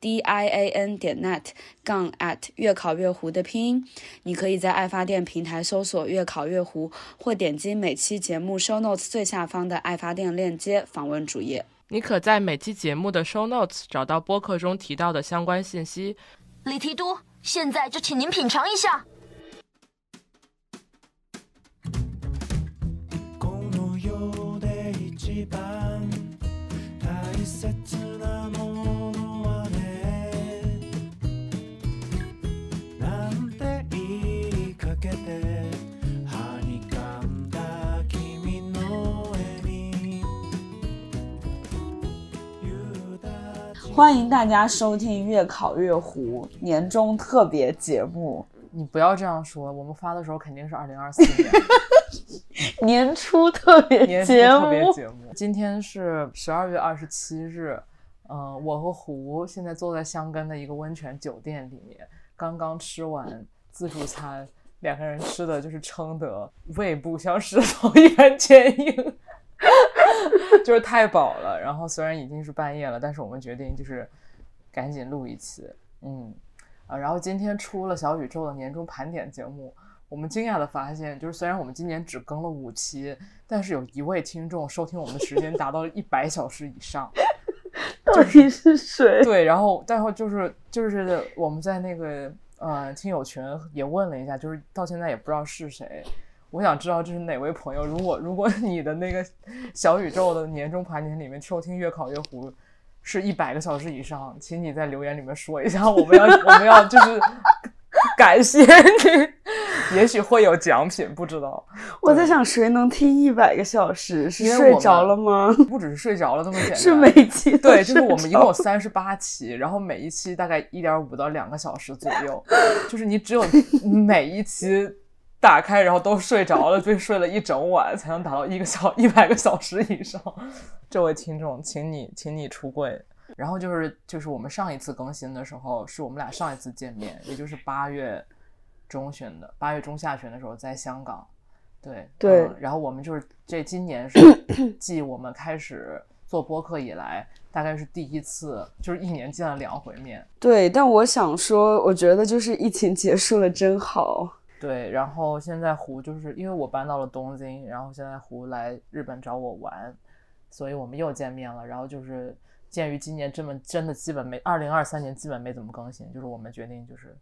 D i a n 点 net 杠 at 越考越糊的拼音，你可以在爱发电平台搜索“越考越糊”，或点击每期节目 show notes 最下方的爱发电链接访问主页。你可在每期节目的 show notes 找到播客中提到的相关信息。李提督，现在就请您品尝一下。欢迎大家收听《越考越糊》年终特别节目。你不要这样说，我们发的时候肯定是二零二四年 年初特别节目。特别节目。今天是十二月二十七日，嗯，我和胡现在坐在香根的一个温泉酒店里面，刚刚吃完自助餐，两个人吃的就是撑得胃部像石头一般坚硬。就是太饱了，然后虽然已经是半夜了，但是我们决定就是赶紧录一期，嗯啊，然后今天出了小宇宙的年终盘点节目，我们惊讶的发现，就是虽然我们今年只更了五期，但是有一位听众收听我们的时间达到了一百小时以上，到底是谁？对，然后然后就是就是我们在那个呃听友群也问了一下，就是到现在也不知道是谁。我想知道这是哪位朋友。如果如果你的那个小宇宙的年终盘点里面收听越考越糊是一百个小时以上，请你在留言里面说一下，我们要我们要就是感谢你，也许会有奖品，不知道。我在想谁能听一百个小时？是睡着了吗？不只是睡着了那么简 单，是每期对，就是我们一共有三十八期，然后每一期大概一点五到两个小时左右，就是你只有 每一期。打开，然后都睡着了，就睡了一整晚，才能达到一个小 一百个小时以上。这位听众，请你，请你出柜。然后就是，就是我们上一次更新的时候，是我们俩上一次见面，也就是八月中旬的，八月中下旬的时候，在香港。对对。然后我们就是这今年是 继我们开始做播客以来，大概是第一次，就是一年见了两回面。对，但我想说，我觉得就是疫情结束了真好。对，然后现在胡就是因为我搬到了东京，然后现在胡来日本找我玩，所以我们又见面了。然后就是鉴于今年这么真的基本没，二零二三年基本没怎么更新，就是我们决定就是。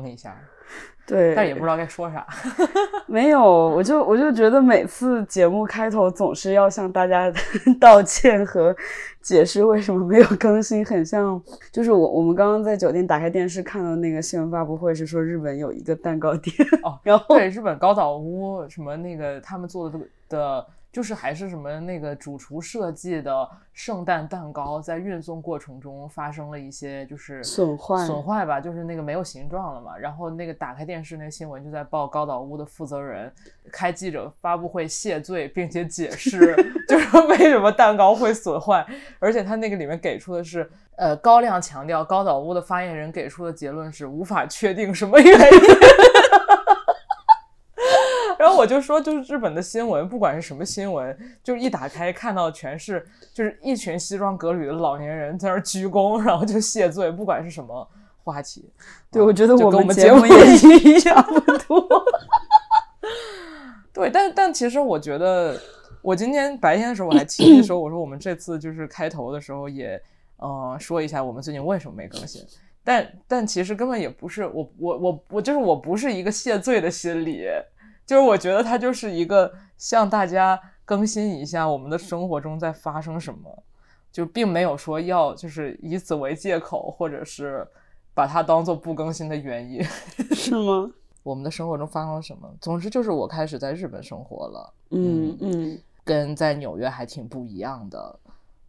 更一下，对，但也不知道该说啥。没有，我就我就觉得每次节目开头总是要向大家 道歉和解释为什么没有更新，很像就是我我们刚刚在酒店打开电视看到那个新闻发布会，是说日本有一个蛋糕店哦，然后对日本高岛屋什么那个他们做的的。就是还是什么那个主厨设计的圣诞蛋糕，在运送过程中发生了一些就是损坏损坏吧，就是那个没有形状了嘛。然后那个打开电视，那个新闻就在报高岛屋的负责人开记者发布会谢罪，并且解释 就是为什么蛋糕会损坏。而且他那个里面给出的是，呃，高亮强调高岛屋的发言人给出的结论是无法确定什么原因。我就说，就是日本的新闻，不管是什么新闻，就是一打开看到全是就是一群西装革履的老年人在那鞠躬，然后就谢罪，不管是什么话题。对，我觉得我们节目也一样多。对，但但其实我觉得，我今天白天的时候我还提议说，我说我们这次就是开头的时候也嗯说一下我们最近为什么没更新，但但其实根本也不是我我我我就是我不是一个谢罪的心理。就是我觉得它就是一个向大家更新一下我们的生活中在发生什么，就并没有说要就是以此为借口，或者是把它当做不更新的原因，是吗？我们的生活中发生了什么？总之就是我开始在日本生活了，嗯嗯，跟在纽约还挺不一样的，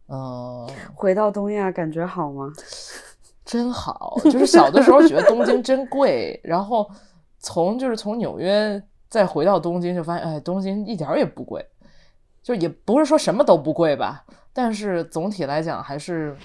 嗯。回到东亚感觉好吗？真好，就是小的时候觉得东京真贵，然后从就是从纽约。再回到东京就发现，哎，东京一点儿也不贵，就也不是说什么都不贵吧，但是总体来讲还是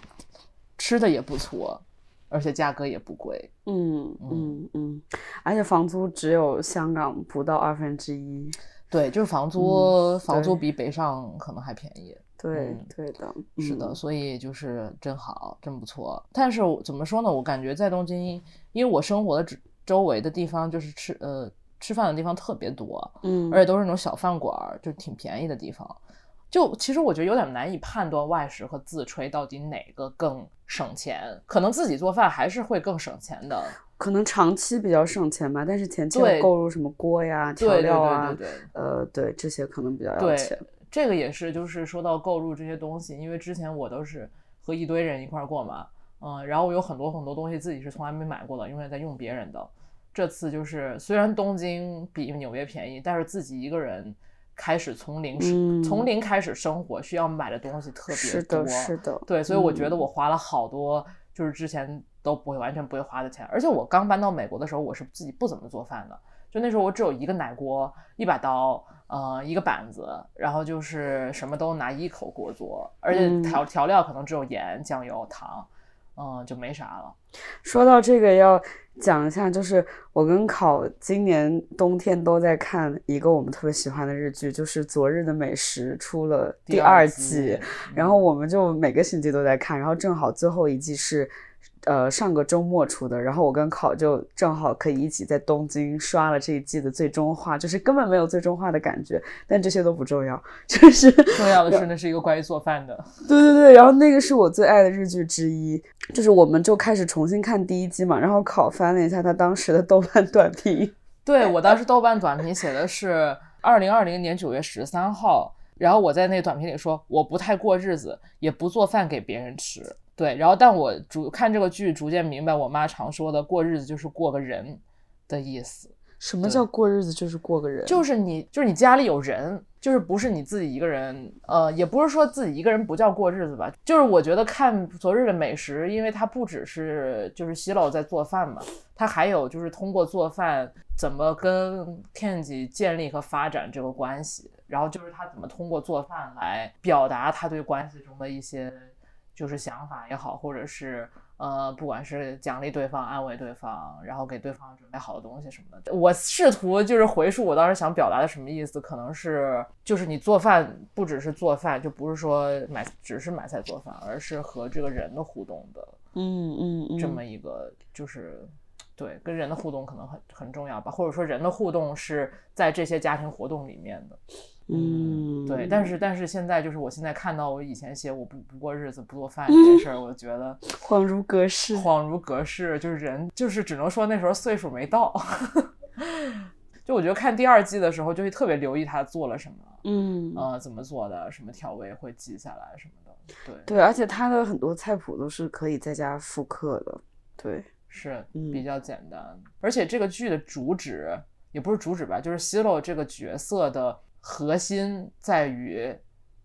吃的也不错，而且价格也不贵。嗯嗯嗯，而且房租只有香港不到二分之一。对，就是房租，房租比北上可能还便宜。对，对的，是的，所以就是真好，真不错。但是怎么说呢？我感觉在东京，因为我生活的周周围的地方就是吃呃吃饭的地方特别多，嗯，而且都是那种小饭馆，就挺便宜的地方。就其实我觉得有点难以判断外食和自炊到底哪个更省钱。可能自己做饭还是会更省钱的。可能长期比较省钱吧，但是前期购入什么锅呀、调料啊，呃，对这些可能比较要钱。这个也是，就是说到购入这些东西，因为之前我都是和一堆人一块过嘛，嗯，然后我有很多很多东西自己是从来没买过的，永远在用别人的。这次就是虽然东京比纽约便宜，但是自己一个人开始从零从零开始生活，需要买的东西特别多，是的，是的，对，所以我觉得我花了好多，就是之前。都不会完全不会花的钱，而且我刚搬到美国的时候，我是自己不怎么做饭的，就那时候我只有一个奶锅、一把刀，呃，一个板子，然后就是什么都拿一口锅做，而且调调料可能只有盐、酱油、糖，嗯，就没啥了。说到这个，要讲一下，就是我跟考今年冬天都在看一个我们特别喜欢的日剧，就是《昨日的美食》出了第二季，然后我们就每个星期都在看，然后正好最后一季是。呃，上个周末出的，然后我跟考就正好可以一起在东京刷了这一季的最终话，就是根本没有最终话的感觉，但这些都不重要，就是重要的是那是一个关于做饭的，对对对，然后那个是我最爱的日剧之一，就是我们就开始重新看第一季嘛，然后考翻了一下他当时的豆瓣短评，对我当时豆瓣短评写的是二零二零年九月十三号，然后我在那短评里说我不太过日子，也不做饭给别人吃。对，然后但我逐看这个剧，逐渐明白我妈常说的“过日子就是过个人”的意思。什么叫过日子就是过个人？就是你，就是你家里有人，就是不是你自己一个人。呃，也不是说自己一个人不叫过日子吧。就是我觉得看昨日的美食，因为它不只是就是西老在做饭嘛，他还有就是通过做饭怎么跟 Kenji 建立和发展这个关系，然后就是他怎么通过做饭来表达他对关系中的一些。就是想法也好，或者是呃，不管是奖励对方、安慰对方，然后给对方准备好的东西什么的，我试图就是回溯我当时想表达的什么意思，可能是就是你做饭不只是做饭，就不是说买只是买菜做饭，而是和这个人的互动的，嗯嗯，这么一个就是对跟人的互动可能很很重要吧，或者说人的互动是在这些家庭活动里面的。嗯，对，但是但是现在就是我现在看到我以前写我不不过日子不做饭这件事儿，我觉得 恍如隔世，恍如隔世，就是人就是只能说那时候岁数没到，就我觉得看第二季的时候就会特别留意他做了什么，嗯。呃怎么做的，什么调味会记下来什么的，对。对，而且他的很多菜谱都是可以在家复刻的，对，是比较简单，而且这个剧的主旨也不是主旨吧，就是希洛这个角色的。核心在于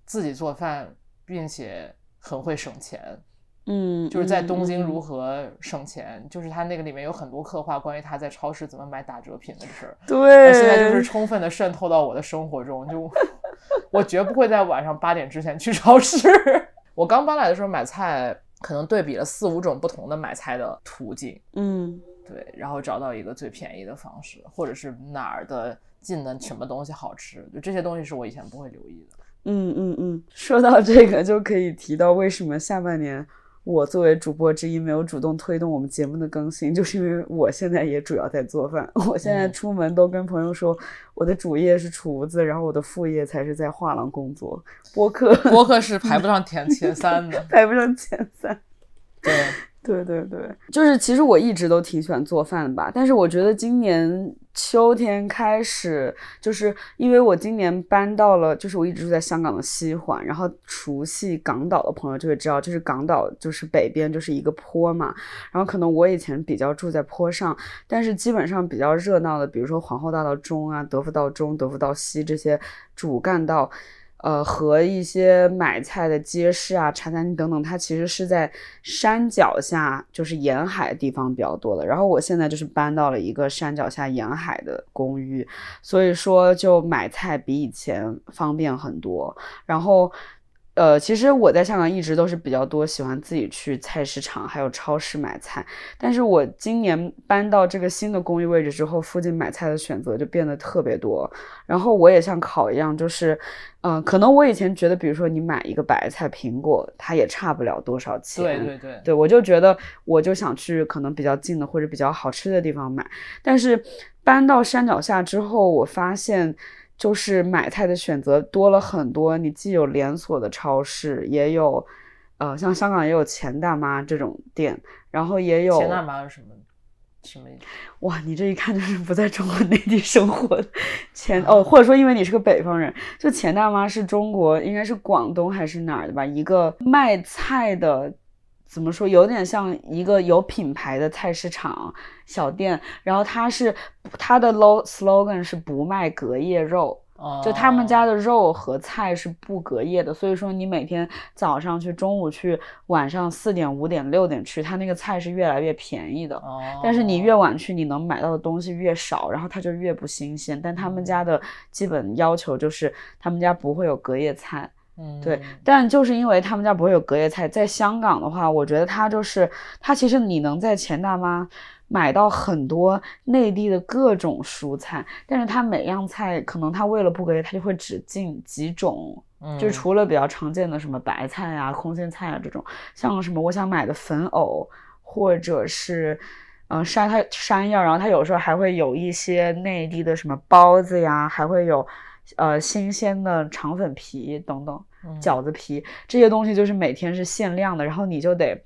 自己做饭，并且很会省钱。嗯，就是在东京如何省钱，就是他那个里面有很多刻画关于他在超市怎么买打折品的事儿。对，现在就是充分的渗透到我的生活中，就 我绝不会在晚上八点之前去超市。我刚搬来的时候买菜，可能对比了四五种不同的买菜的途径。嗯，对，然后找到一个最便宜的方式，或者是哪儿的。进的什么东西好吃？就这些东西是我以前不会留意的。嗯嗯嗯，说到这个就可以提到为什么下半年我作为主播之一没有主动推动我们节目的更新，就是因为我现在也主要在做饭。我现在出门都跟朋友说，我的主业是厨子，然后我的副业才是在画廊工作。播客 播客是排不上前前三的，排不上前三。对。对对对，就是其实我一直都挺喜欢做饭的吧，但是我觉得今年秋天开始，就是因为我今年搬到了，就是我一直住在香港的西环，然后熟悉港岛的朋友就会知道，就是港岛就是北边就是一个坡嘛，然后可能我以前比较住在坡上，但是基本上比较热闹的，比如说皇后大道中啊、德福道中、德福道西这些主干道。呃，和一些买菜的街市啊、茶餐厅等等，它其实是在山脚下，就是沿海地方比较多的。然后我现在就是搬到了一个山脚下沿海的公寓，所以说就买菜比以前方便很多。然后。呃，其实我在香港一直都是比较多喜欢自己去菜市场还有超市买菜，但是我今年搬到这个新的公寓位置之后，附近买菜的选择就变得特别多。然后我也像考一样，就是，嗯，可能我以前觉得，比如说你买一个白菜、苹果，它也差不了多少钱。对对对，对我就觉得我就想去可能比较近的或者比较好吃的地方买，但是搬到山脚下之后，我发现。就是买菜的选择多了很多，你既有连锁的超市，也有，呃，像香港也有钱大妈这种店，然后也有钱大妈是什么什么意思？哇，你这一看就是不在中国内地生活的钱哦，或者说因为你是个北方人，就钱大妈是中国应该是广东还是哪儿的吧？一个卖菜的，怎么说，有点像一个有品牌的菜市场。小店，然后他是他的 low slogan 是不卖隔夜肉，就他们家的肉和菜是不隔夜的，所以说你每天早上去，中午去，晚上四点、五点、六点去，他那个菜是越来越便宜的。但是你越晚去，你能买到的东西越少，然后它就越不新鲜。但他们家的基本要求就是，他们家不会有隔夜菜。嗯，对，但就是因为他们家不会有隔夜菜，在香港的话，我觉得它就是它其实你能在钱大妈。买到很多内地的各种蔬菜，但是它每样菜可能它为了不隔夜，它就会只进几种，就除了比较常见的什么白菜啊、空心菜啊这种，像什么我想买的粉藕，或者是，嗯，山它山药，然后它有时候还会有一些内地的什么包子呀，还会有，呃，新鲜的肠粉皮等等，饺子皮这些东西就是每天是限量的，然后你就得。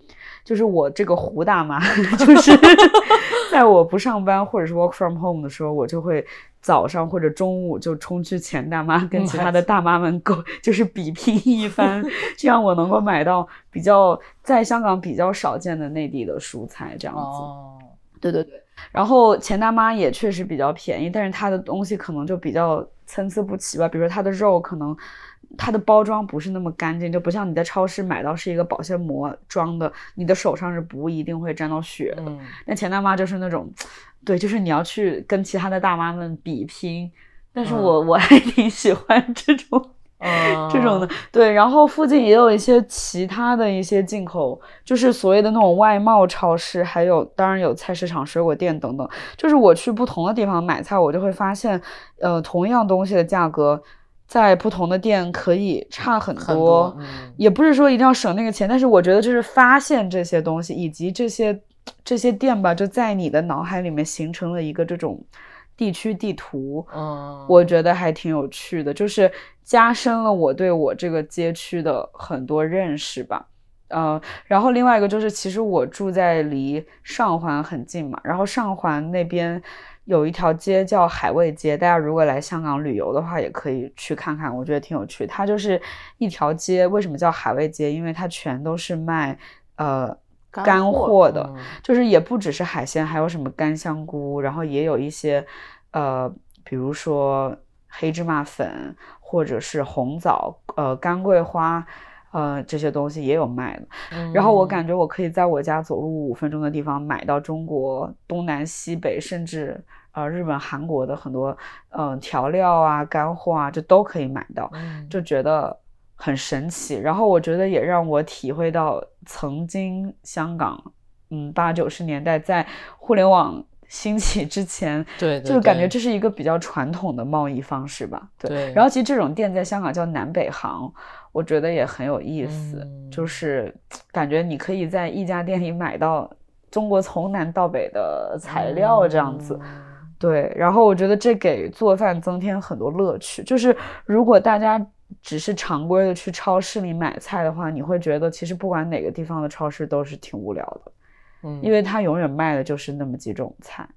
就是我这个胡大妈，就是 在我不上班或者是 work from home 的时候，我就会早上或者中午就冲去钱大妈跟其他的大妈们购，就是比拼一番，这样我能够买到比较在香港比较少见的内地的蔬菜，这样子。哦，对对对。然后钱大妈也确实比较便宜，但是它的东西可能就比较参差不齐吧，比如说它的肉可能。它的包装不是那么干净，就不像你在超市买到是一个保鲜膜装的，你的手上是不一定会沾到血的。那钱大妈就是那种，对，就是你要去跟其他的大妈们比拼。但是我我还挺喜欢这种，这种的。对，然后附近也有一些其他的一些进口，就是所谓的那种外贸超市，还有当然有菜市场、水果店等等。就是我去不同的地方买菜，我就会发现，呃，同样东西的价格。在不同的店可以差很多，也不是说一定要省那个钱，但是我觉得就是发现这些东西以及这些这些店吧，就在你的脑海里面形成了一个这种地区地图，嗯，我觉得还挺有趣的，就是加深了我对我这个街区的很多认识吧，呃，然后另外一个就是其实我住在离上环很近嘛，然后上环那边。有一条街叫海味街，大家如果来香港旅游的话，也可以去看看，我觉得挺有趣。它就是一条街，为什么叫海味街？因为它全都是卖呃干货的，就是也不只是海鲜，还有什么干香菇，然后也有一些呃，比如说黑芝麻粉或者是红枣、呃干桂花。呃，这些东西也有卖的，然后我感觉我可以在我家走路五分钟的地方买到中国东南西北，甚至呃日本、韩国的很多嗯调料啊、干货啊，这都可以买到，就觉得很神奇。然后我觉得也让我体会到曾经香港，嗯八九十年代在互联网。兴起之前，对，就是感觉这是一个比较传统的贸易方式吧。对，然后其实这种店在香港叫南北行，我觉得也很有意思，就是感觉你可以在一家店里买到中国从南到北的材料这样子。对，然后我觉得这给做饭增添很多乐趣。就是如果大家只是常规的去超市里买菜的话，你会觉得其实不管哪个地方的超市都是挺无聊的。嗯，因为它永远卖的就是那么几种菜，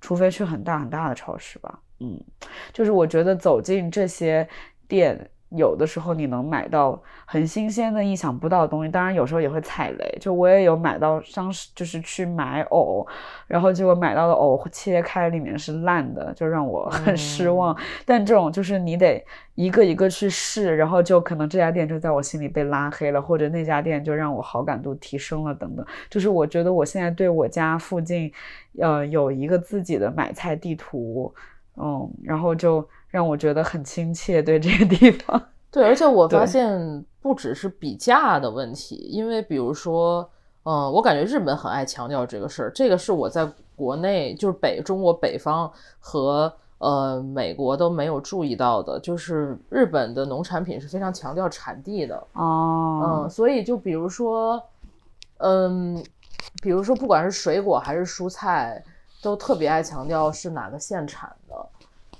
除非去很大很大的超市吧。嗯，就是我觉得走进这些店，有的时候你能买到很新鲜的、意想不到的东西，当然有时候也会踩雷。就我也有买到当时就是去买藕，然后结果买到的藕切开里面是烂的，就让我很失望。但这种就是你得一个一个去试，然后就可能这家店就在我心里被拉黑了，或者那家店就让我好感度提升了等等。就是我觉得我现在对我家附近，呃，有一个自己的买菜地图，嗯，然后就。让我觉得很亲切，对这个地方，对，而且我发现不只是比价的问题，因为比如说，嗯，我感觉日本很爱强调这个事儿，这个是我在国内就是北中国北方和呃美国都没有注意到的，就是日本的农产品是非常强调产地的哦，嗯，所以就比如说，嗯，比如说不管是水果还是蔬菜，都特别爱强调是哪个县产的。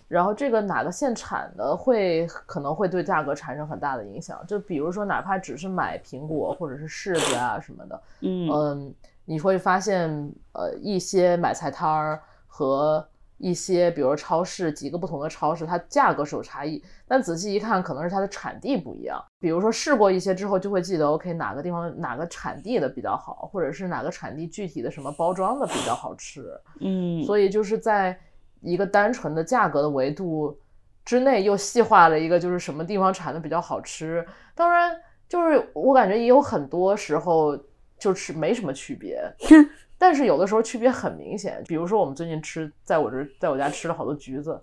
然后这个哪个现产的会可能会对价格产生很大的影响，就比如说哪怕只是买苹果或者是柿子啊什么的，嗯你会发现呃一些买菜摊儿和一些比如超市几个不同的超市，它价格是有差异，但仔细一看可能是它的产地不一样。比如说试过一些之后就会记得，OK 哪个地方哪个产地的比较好，或者是哪个产地具体的什么包装的比较好吃，嗯，所以就是在。一个单纯的价格的维度之内，又细化了一个，就是什么地方产的比较好吃。当然，就是我感觉也有很多时候就是没什么区别，但是有的时候区别很明显。比如说，我们最近吃，在我这，在我家吃了好多橘子，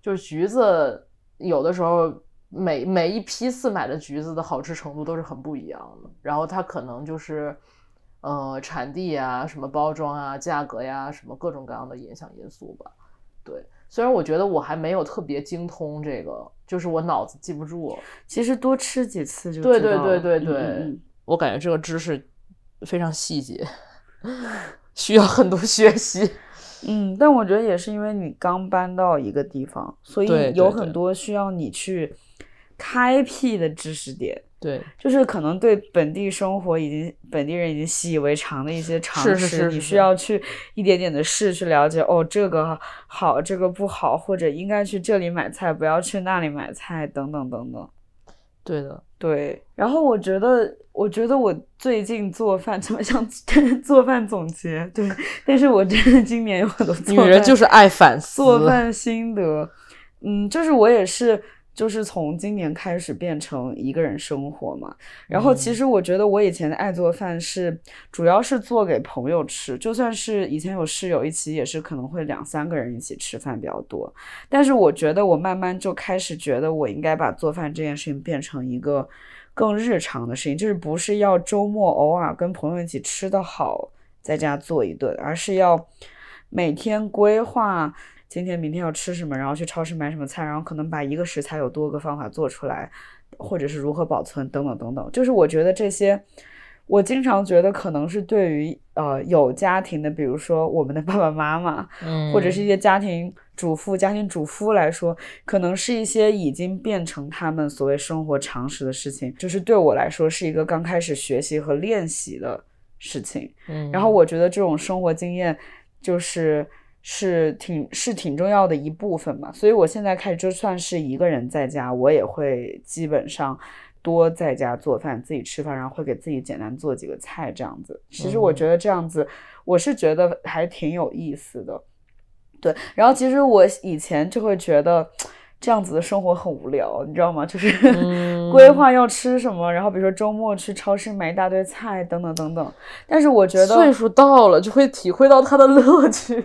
就是橘子有的时候每每一批次买的橘子的好吃程度都是很不一样的。然后它可能就是呃产地啊、什么包装啊、价格呀、什么各种各样的影响因素吧。对，虽然我觉得我还没有特别精通这个，就是我脑子记不住。其实多吃几次就对对对对对，我感觉这个知识非常细节，需要很多学习。嗯，但我觉得也是因为你刚搬到一个地方，所以有很多需要你去开辟的知识点。对，就是可能对本地生活已经本地人已经习以为常的一些常识，你需要去一点点的试去了解。哦，这个好，这个不好，或者应该去这里买菜，不要去那里买菜，等等等等。对的，对。然后我觉得，我觉得我最近做饭 怎么像 做饭总结？对，但是我真的今年有很多女人就是爱反思做饭心得。嗯，就是我也是。就是从今年开始变成一个人生活嘛，然后其实我觉得我以前的爱做饭是主要是做给朋友吃，就算是以前有室友一起也是可能会两三个人一起吃饭比较多，但是我觉得我慢慢就开始觉得我应该把做饭这件事情变成一个更日常的事情，就是不是要周末偶尔跟朋友一起吃的好在家做一顿，而是要每天规划。今天、明天要吃什么，然后去超市买什么菜，然后可能把一个食材有多个方法做出来，或者是如何保存等等等等。就是我觉得这些，我经常觉得可能是对于呃有家庭的，比如说我们的爸爸妈妈，嗯，或者是一些家庭主妇、家庭主夫来说，可能是一些已经变成他们所谓生活常识的事情。就是对我来说，是一个刚开始学习和练习的事情。嗯，然后我觉得这种生活经验就是。是挺是挺重要的一部分嘛，所以我现在开始就算是一个人在家，我也会基本上多在家做饭，自己吃饭，然后会给自己简单做几个菜这样子。其实我觉得这样子，我是觉得还挺有意思的。对，然后其实我以前就会觉得这样子的生活很无聊，你知道吗？就是 规划要吃什么，然后比如说周末去超市买一大堆菜等等等等。但是我觉得岁数到了就会体会到它的乐趣。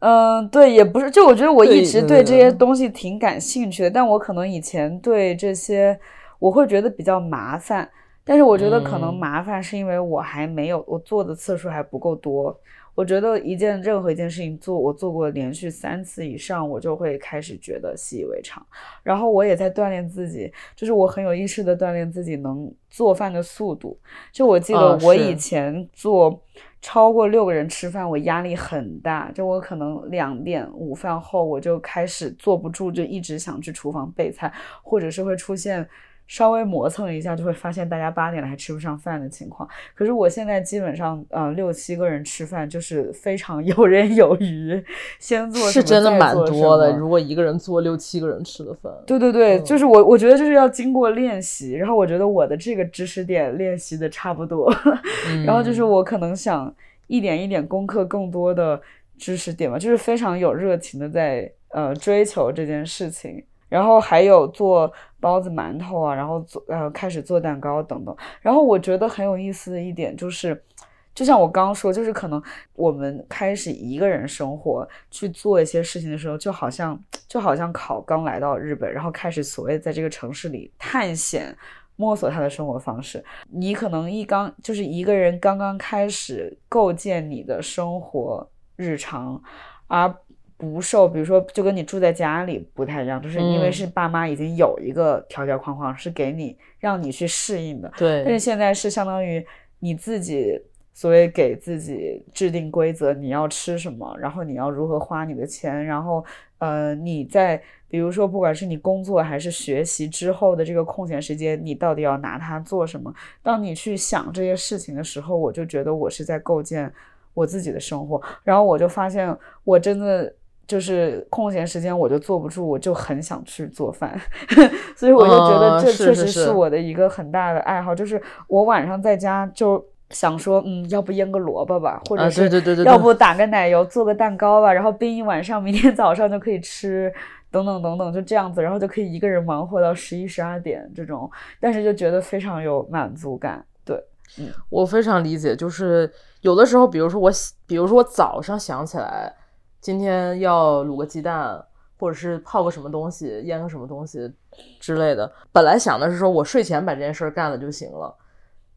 嗯，对，也不是，就我觉得我一直对这些东西挺感兴趣的，但我可能以前对这些我会觉得比较麻烦，但是我觉得可能麻烦是因为我还没有我做的次数还不够多。我觉得一件任何一件事情做我做过连续三次以上，我就会开始觉得习以为常。然后我也在锻炼自己，就是我很有意识的锻炼自己能做饭的速度。就我记得我以前做。超过六个人吃饭，我压力很大。就我可能两点午饭后，我就开始坐不住，就一直想去厨房备菜，或者是会出现稍微磨蹭一下，就会发现大家八点了还吃不上饭的情况。可是我现在基本上，呃，六七个人吃饭就是非常 游刃有余，先做是真的蛮多的。如如果一个人做六七个人吃的饭，对对对，就是我我觉得就是要经过练习，然后我觉得我的这个知识点练习的差不多，然后就是我可能想一点一点攻克更多的知识点吧，就是非常有热情的在呃追求这件事情。然后还有做包子、馒头啊，然后做呃开始做蛋糕等等。然后我觉得很有意思的一点就是，就像我刚说，就是可能我们开始一个人生活去做一些事情的时候，就好像就好像考刚来到日本，然后开始所谓在这个城市里探险、摸索他的生活方式。你可能一刚就是一个人刚刚开始构建你的生活日常，而。不受，比如说，就跟你住在家里不太一样，就是因为是爸妈已经有一个条条框框，是给你让你去适应的。对。但是现在是相当于你自己所谓给自己制定规则，你要吃什么，然后你要如何花你的钱，然后呃，你在比如说，不管是你工作还是学习之后的这个空闲时间，你到底要拿它做什么？当你去想这些事情的时候，我就觉得我是在构建我自己的生活，然后我就发现我真的。就是空闲时间我就坐不住，我就很想去做饭，所以我就觉得这确实是我的一个很大的爱好。就是我晚上在家就想说，嗯，要不腌个萝卜吧，或者是要不打个奶油做个蛋糕吧，然后冰一晚上，明天早上就可以吃，等等等等，就这样子，然后就可以一个人忙活到十一十二点这种，但是就觉得非常有满足感。对，嗯，我非常理解，就是有的时候，比如说我，比如说我早上想起来。今天要卤个鸡蛋，或者是泡个什么东西，腌个什么东西之类的。本来想的是说我睡前把这件事儿干了就行了，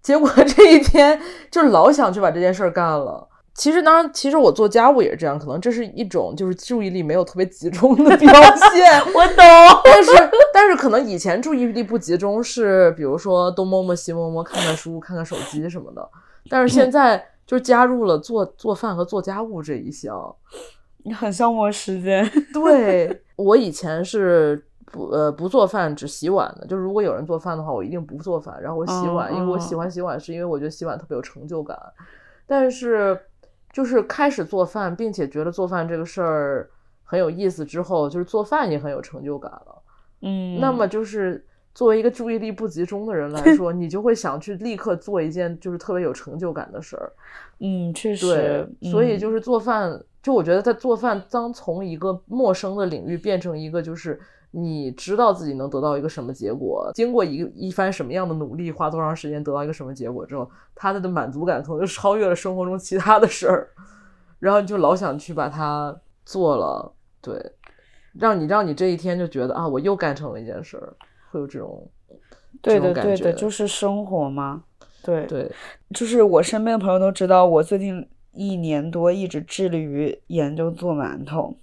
结果 这一天就老想去把这件事儿干了。其实当然，其实我做家务也是这样，可能这是一种就是注意力没有特别集中的表现。我懂，但是但是可能以前注意力不集中是比如说东摸摸西摸摸，看看书，看看手机什么的。但是现在就加入了做做饭和做家务这一项。你 很消磨时间。对我以前是不呃不做饭只洗碗的，就是如果有人做饭的话，我一定不做饭，然后我洗碗，因为我喜欢洗碗，是因为我觉得洗碗特别有成就感。但是就是开始做饭，并且觉得做饭这个事儿很有意思之后，就是做饭也很有成就感了。嗯，那么就是作为一个注意力不集中的人来 说，你就会想去立刻做一件就是特别有成就感的事儿。嗯，确实。对，所以就是做饭。就我觉得，在做饭当从一个陌生的领域变成一个，就是你知道自己能得到一个什么结果，经过一一番什么样的努力，花多长时间得到一个什么结果之后，他的满足感可能就超越了生活中其他的事儿，然后你就老想去把它做了，对，让你让你这一天就觉得啊，我又干成了一件事儿，会有这种，对的对的，就是生活嘛，对对，就是我身边的朋友都知道我最近。一年多一直致力于研究做馒头，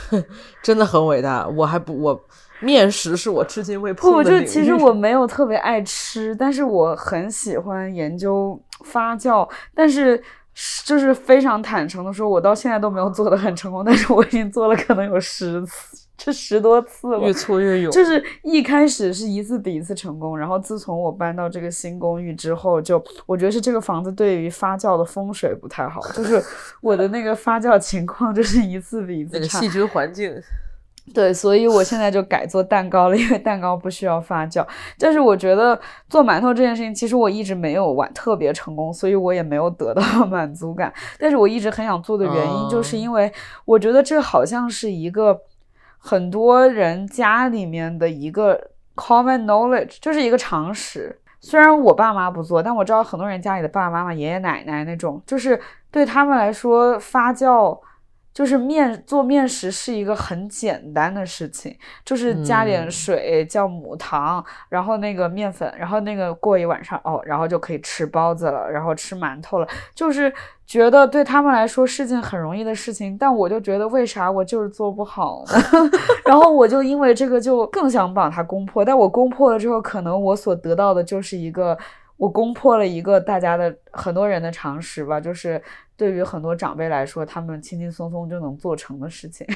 真的很伟大。我还不我面食是我至今未碰的。不，就其实我没有特别爱吃，但是我很喜欢研究发酵。但是就是非常坦诚的说，我到现在都没有做的很成功。但是我已经做了可能有十次。这十多次了，越挫越勇。就是一开始是一次比一次成功，然后自从我搬到这个新公寓之后，就我觉得是这个房子对于发酵的风水不太好，就是我的那个发酵情况就是一次比一次差。细菌环境。对，所以我现在就改做蛋糕了，因为蛋糕不需要发酵。但是我觉得做馒头这件事情，其实我一直没有完特别成功，所以我也没有得到 满足感。但是我一直很想做的原因，就是因为我觉得这好像是一个。很多人家里面的一个 common knowledge 就是一个常识。虽然我爸妈不做，但我知道很多人家里的爸爸妈妈、爷爷奶奶那种，就是对他们来说发酵。就是面做面食是一个很简单的事情，就是加点水、酵母、糖，然后那个面粉，然后那个过一晚上哦，然后就可以吃包子了，然后吃馒头了。就是觉得对他们来说是件很容易的事情，但我就觉得为啥我就是做不好呢？然后我就因为这个就更想把它攻破，但我攻破了之后，可能我所得到的就是一个。我攻破了一个大家的很多人的常识吧，就是对于很多长辈来说，他们轻轻松松就能做成的事情。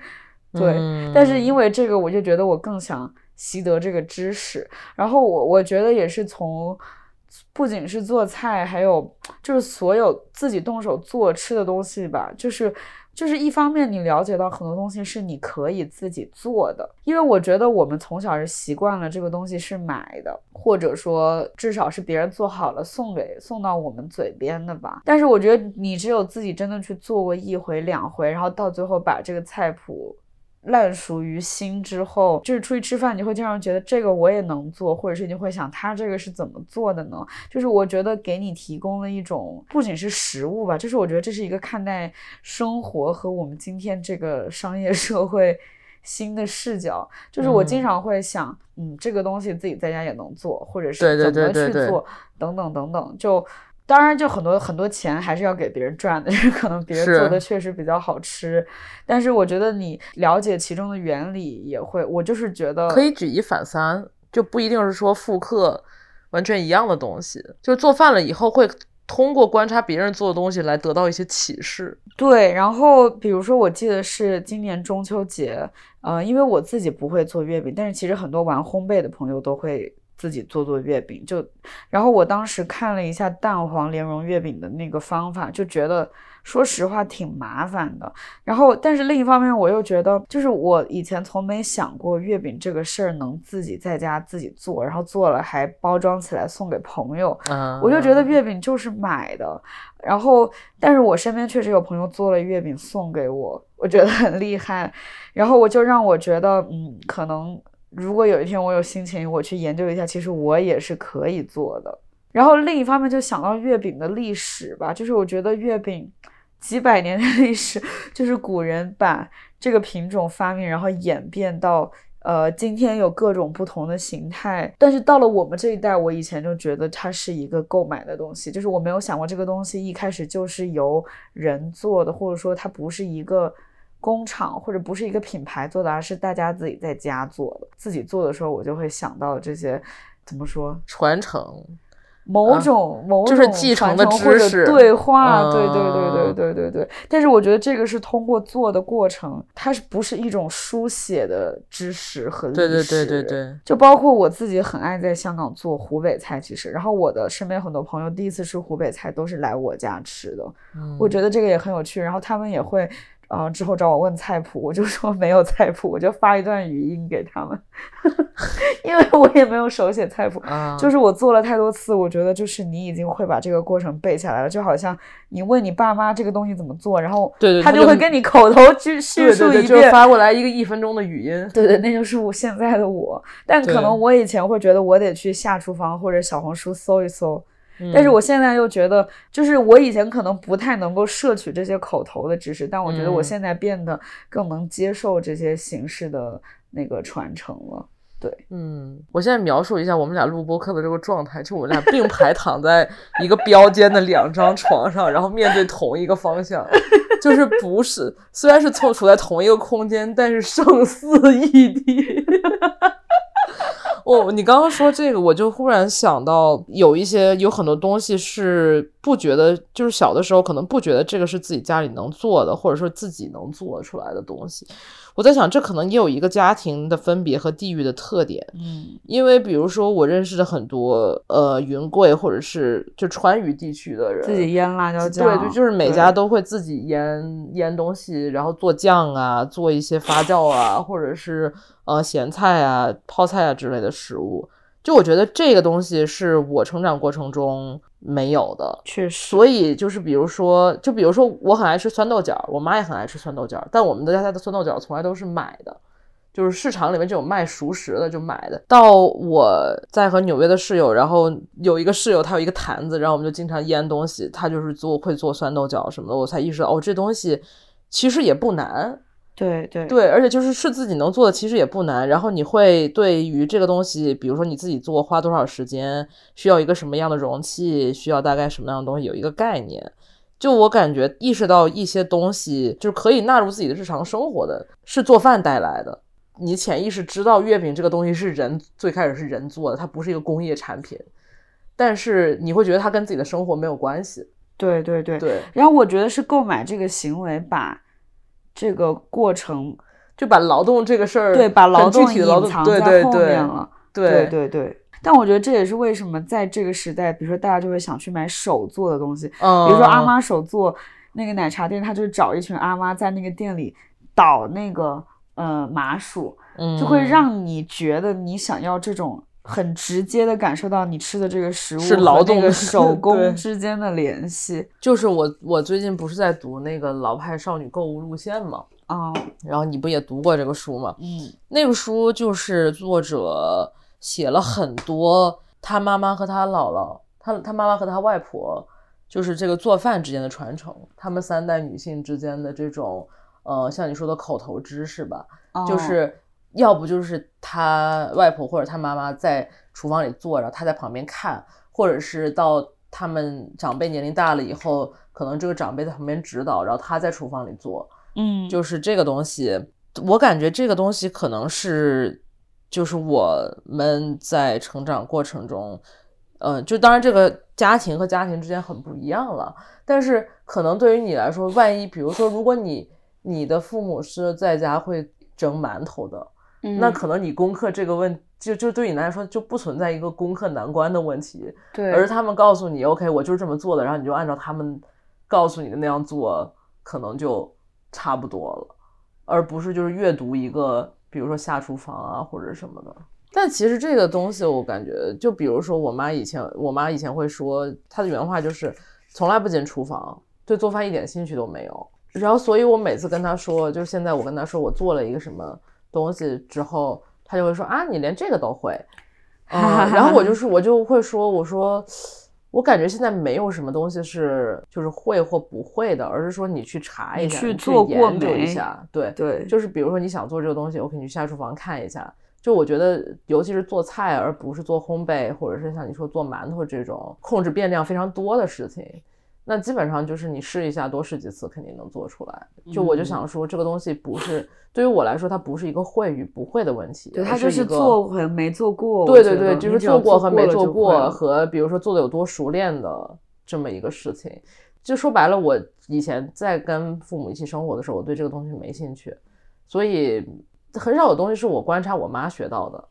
对，但是因为这个，我就觉得我更想习得这个知识。然后我我觉得也是从，不仅是做菜，还有就是所有自己动手做吃的东西吧，就是。就是一方面，你了解到很多东西是你可以自己做的，因为我觉得我们从小是习惯了这个东西是买的，或者说至少是别人做好了送给送到我们嘴边的吧。但是我觉得你只有自己真的去做过一回两回，然后到最后把这个菜谱。烂熟于心之后，就是出去吃饭，你会经常觉得这个我也能做，或者是你会想他这个是怎么做的呢？就是我觉得给你提供了一种不仅是食物吧，就是我觉得这是一个看待生活和我们今天这个商业社会新的视角。就是我经常会想，嗯，这个东西自己在家也能做，或者是怎么去做，等等等等，就。当然，就很多很多钱还是要给别人赚的，就是可能别人做的确实比较好吃，但是我觉得你了解其中的原理也会，我就是觉得可以举一反三，就不一定是说复刻完全一样的东西，就是做饭了以后会通过观察别人做的东西来得到一些启示。对，然后比如说我记得是今年中秋节，呃，因为我自己不会做月饼，但是其实很多玩烘焙的朋友都会。自己做做月饼，就，然后我当时看了一下蛋黄莲蓉月饼的那个方法，就觉得说实话挺麻烦的。然后，但是另一方面，我又觉得，就是我以前从没想过月饼这个事儿能自己在家自己做，然后做了还包装起来送给朋友。嗯，我就觉得月饼就是买的。然后，但是我身边确实有朋友做了月饼送给我，我觉得很厉害。然后我就让我觉得，嗯，可能。如果有一天我有心情，我去研究一下，其实我也是可以做的。然后另一方面就想到月饼的历史吧，就是我觉得月饼几百年的历史，就是古人把这个品种发明，然后演变到呃今天有各种不同的形态。但是到了我们这一代，我以前就觉得它是一个购买的东西，就是我没有想过这个东西一开始就是由人做的，或者说它不是一个。工厂或者不是一个品牌做的，而是大家自己在家做的。自己做的时候，我就会想到这些，怎么说传承，某种某种就是继承的知识对话，对对对对对对对。但是我觉得这个是通过做的过程，它是不是一种书写的知识和历史？对对对对对。就包括我自己很爱在香港做湖北菜，其实，然后我的身边很多朋友第一次吃湖北菜都是来我家吃的，我觉得这个也很有趣，然后他们也会。啊！之后找我问菜谱，我就说没有菜谱，我就发一段语音给他们，因为我也没有手写菜谱。就是我做了太多次，我觉得就是你已经会把这个过程背下来了，就好像你问你爸妈这个东西怎么做，然后他就会跟你口头去叙述一遍，发过来一个一分钟的语音。对对，那就是我现在的我。但可能我以前会觉得我得去下厨房或者小红书搜一搜。但是我现在又觉得，就是我以前可能不太能够摄取这些口头的知识，但我觉得我现在变得更能接受这些形式的那个传承了。对，嗯，我现在描述一下我们俩录播课的这个状态，就我们俩并排躺在一个标间的两张床上，然后面对同一个方向，就是不是虽然是凑处在同一个空间，但是胜似异地。哦，你刚刚说这个，我就忽然想到，有一些有很多东西是不觉得，就是小的时候可能不觉得这个是自己家里能做的，或者说自己能做出来的东西。我在想，这可能也有一个家庭的分别和地域的特点。嗯，因为比如说我认识的很多呃云贵或者是就川渝地区的人，自己腌辣椒酱，对，就就是每家都会自己腌腌东西，然后做酱啊，做一些发酵啊，或者是呃咸菜啊、泡菜啊之类的食物。就我觉得这个东西是我成长过程中没有的，确实。所以就是比如说，就比如说，我很爱吃酸豆角，我妈也很爱吃酸豆角，但我们的家的酸豆角从来都是买的，就是市场里面这种卖熟食的就买的。到我在和纽约的室友，然后有一个室友他有一个坛子，然后我们就经常腌东西，他就是做会做酸豆角什么的，我才意识到哦，这东西其实也不难。对对对，而且就是是自己能做的，其实也不难。然后你会对于这个东西，比如说你自己做花多少时间，需要一个什么样的容器，需要大概什么样的东西，有一个概念。就我感觉意识到一些东西，就是可以纳入自己的日常生活的，是做饭带来的。你潜意识知道月饼这个东西是人最开始是人做的，它不是一个工业产品，但是你会觉得它跟自己的生活没有关系。对对对对。然后我觉得是购买这个行为把。这个过程就把劳动这个事儿，对，把劳动具体的，隐藏对在后面了。对对对对。但我觉得这也是为什么在这个时代，比如说大家就会想去买手做的东西，嗯，比如说阿妈手做那个奶茶店，他就找一群阿妈在那个店里捣那个呃麻薯，嗯，就会让你觉得你想要这种很直接的感受到你吃的这个食物是劳动的手 工之间的联系就是我我最近不是在读那个老派少女购物路线嘛，啊，然后你不也读过这个书吗？嗯那个书就是作者写了很多他妈妈和他姥姥，他他妈妈和他外婆，就是这个做饭之间的传承，他们三代女性之间的这种呃，像你说的口头知识吧，就哦是要不就是他外婆或者他妈妈在厨房里做，然后他在旁边看，或者是到他们长辈年龄大了以后，可能这个长辈在旁边指导，然后他在厨房里做，嗯，就是这个东西，我感觉这个东西可能是，就是我们在成长过程中，呃，就当然这个家庭和家庭之间很不一样了，但是可能对于你来说，万一比如说，如果你你的父母是在家会蒸馒头的，那嗯可能你攻克这个问，就就对你来说就不存在一个攻克难关的问题，对，而是他们告诉你，OK，我就是这么做的，然后你就按照他们告诉你的那样做，可能就差不多了，而不是就是阅读一个，比如说下厨房啊或者什么的。但其实这个东西，我感觉，就比如说我妈以前，我妈以前会说，她的原话就是从来不进厨房，对做饭一点兴趣都没有。然后，所以我每次跟她说，就是现在我跟她说我做了一个什么东西之后，他就会说啊，你连这个都会。嗯，然后我就是我就会说，我说我感觉现在没有什么东西是就是会或不会的，而是说你去查一下，去做过研究一下，对，对，就是比如说你想做这个东西，OK，你去下厨房看一下。就我觉得，尤其是做菜，而不是做烘焙，或者是像你说做馒头这种控制变量非常多的事情，那基本上就是你试一下，多试几次，肯定能做出来。就我就嗯想说，这个东西不是对于我来说，它不是一个会与不会的问题，对，他就是做和没做过，对对对，就是做过和没做过，和比如说做的有多熟练的这么一个事情。就说白了，我以前在跟父母一起生活的时候，我对这个东西没兴趣，所以很少有东西是我观察我妈学到的，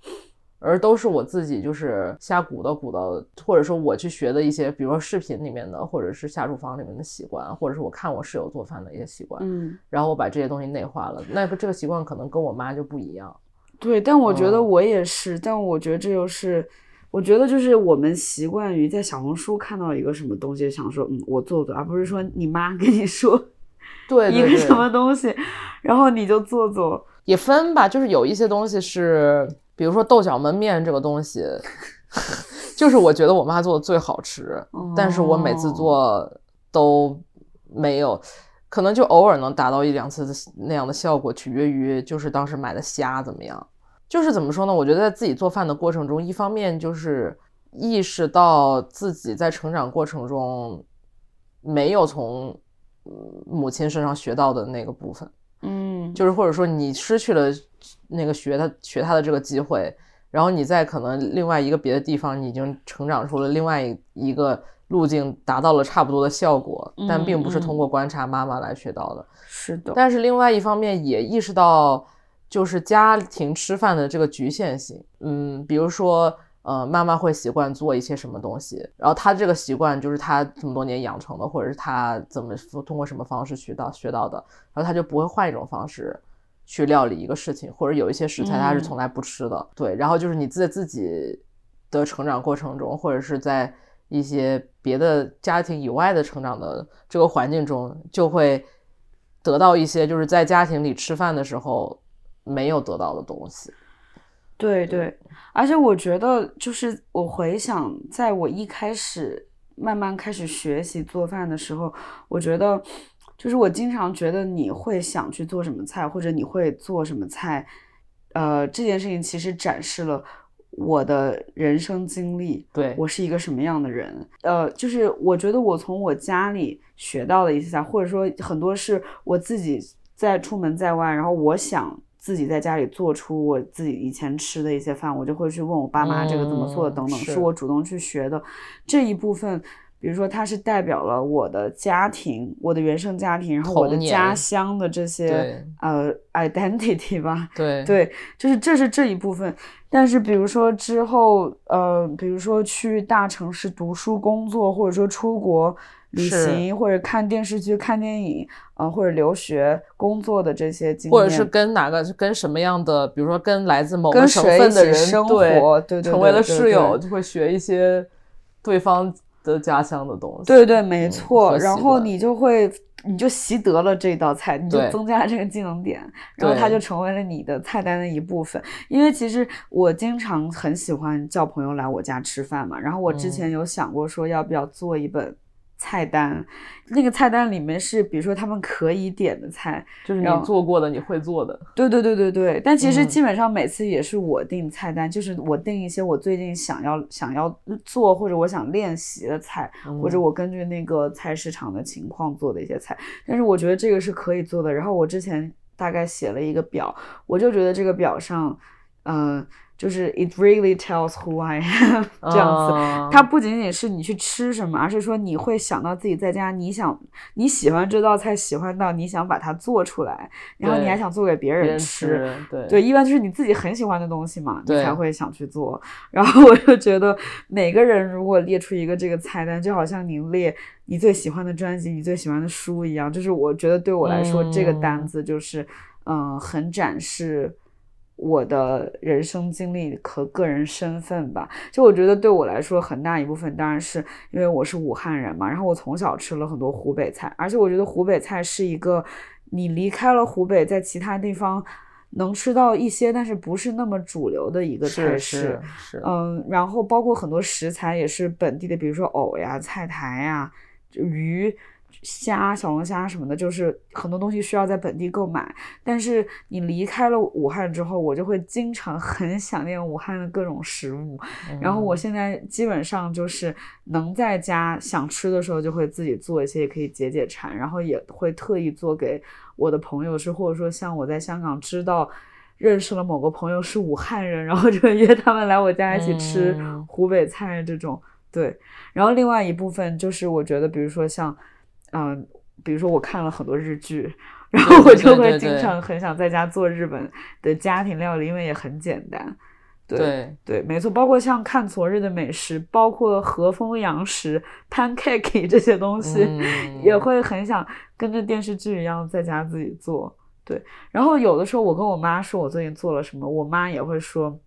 而都是我自己就是瞎鼓捣鼓捣，或者说我去学的一些，比如说视频里面的，或者是下厨房里面的习惯，或者是我看我室友做饭的一些习惯，嗯，然后我把这些东西内化了。那个这个习惯可能跟我妈就不一样。对，但我觉得嗯我也是，但我觉得这就是，我觉得就是我们习惯于在小红书看到一个什么东西，想说嗯我做做，而不是说你妈跟你说 对 一个什么东西，然后你就做做。也分吧，就是有一些东西是，比如说豆角焖面这个东西，就是我觉得我妈做的最好吃，但是我每次哦做都没有，可能就偶尔能达到一两次的那样的效果，取决于就是当时买的虾怎么样。就是怎么说呢？我觉得在自己做饭的过程中，一方面就是意识到自己在成长过程中没有从嗯母亲身上学到的那个部分。嗯，就是或者说你失去了那个学他学他的这个机会，然后你在可能另外一个别的地方，你已经成长出了另外一一个路径，达到了差不多的效果，但并不是通过观察妈妈来学到的。是的，但是另外一方面也意识到，就是家庭吃饭的这个局限性。嗯，比如说，呃，妈妈会习惯做一些什么东西，然后她这个习惯就是她这么多年养成的，或者是她怎么通过什么方式学到学到的，然后她就不会换一种方式去料理一个事情，或者有一些食材他是嗯从来不吃的。对，然后就是你在自己的成长过程中，或者是在一些别的家庭以外的成长的这个环境中，就会得到一些就是在家庭里吃饭的时候没有得到的东西。对对，而且我觉得，就是我回想，在我一开始慢慢开始学习做饭的时候，我觉得，就是我经常觉得你会想去做什么菜，或者你会做什么菜，呃，这件事情其实展示了我的人生经历，对我是一个什么样的人。呃，就是我觉得我从我家里学到了一些菜，或者说很多是我自己在出门在外，然后我想。自己在家里做出我自己以前吃的一些饭，我就会去问我爸妈这个怎么做的，嗯等等，是是我主动去学的。这一部分比如说它是代表了我的家庭，我的原生家庭，然后我的家乡的这些呃 identity 吧，对对，就是这是这一部分。但是比如说之后，呃，比如说去大城市读书、工作，或者说出国旅行，或者看电视剧、看电影，呃，或者留学、工作的这些经验，或者是跟哪个跟什么样的，比如说跟来自某个省份的人起生对活对对成为了室友，就会学一些对方的家乡的东西。对对，没嗯错。然后你就会，你就习得了这道菜，你就增加了这个技能点，然后它就成为了你的菜单的一部分。因为其实我经常很喜欢叫朋友来我家吃饭嘛，然后我之嗯前有想过说要不要做一本菜单，那个菜单里面是比如说他们可以点的菜，就是你做过的，你会做的。对对对对对，但其实嗯基本上每次也是我定菜单，就是我定一些我最近想要想要做或者我想练习的菜，或者嗯我根据那个菜市场的情况做的一些菜。但是我觉得这个是可以做的。然后我之前大概写了一个表，我就觉得这个表上，嗯、就是 it really tells who I am 这样子。啊它不仅仅是你去吃什么，而是说你会想到自己在家，你想你喜欢这道菜，喜欢到你想把它做出来，然后你还想做给别别人人吃。对对，一般就是你自己很喜欢的东西嘛，你才会想去做。然后我就觉得，每个人如果列出一个这个菜单，就好像你列你最喜欢的专辑、你最喜欢的书一样。就是我觉得对我来说，这个单嗯子就是，嗯、很展示我的人生经历和个人身份吧。就我觉得对我来说，很大一部分当然是因为我是武汉人嘛，然后我从小吃了很多湖北菜，而且我觉得湖北菜是一个你离开了湖北，在其他地方能吃到一些，但是不是那么主流的一个菜式。嗯，然后包括很多食材也是本地的，比如说藕呀、菜苔呀、鱼、虾、小龙虾什么的，就是很多东西需要在本地购买。但是你离开了武汉之后，我就会经常 很想念武汉的各种食物。然后嗯我现在基本上就是能在家想吃的时候，就会自己做一些，也可以解解馋，然后也会特意做给我的朋友吃，或者说像我在香港知道。认识了某个朋友是武汉人，然后就会约他们来我家一起吃嗯湖北菜这种。对，然后另外一部分就是我觉得，比如说像，嗯、比如说我看了很多日剧，然后我就会经常很想在家做日本的家庭料理，因为也很简单。对对对，没错，包括像看昨日的美食，包括和风洋食、pancake 这些东西，嗯也会很想跟着电视剧一样在家自己做。对，然后有的时候我跟我妈说我最近做了什么，我妈也会说。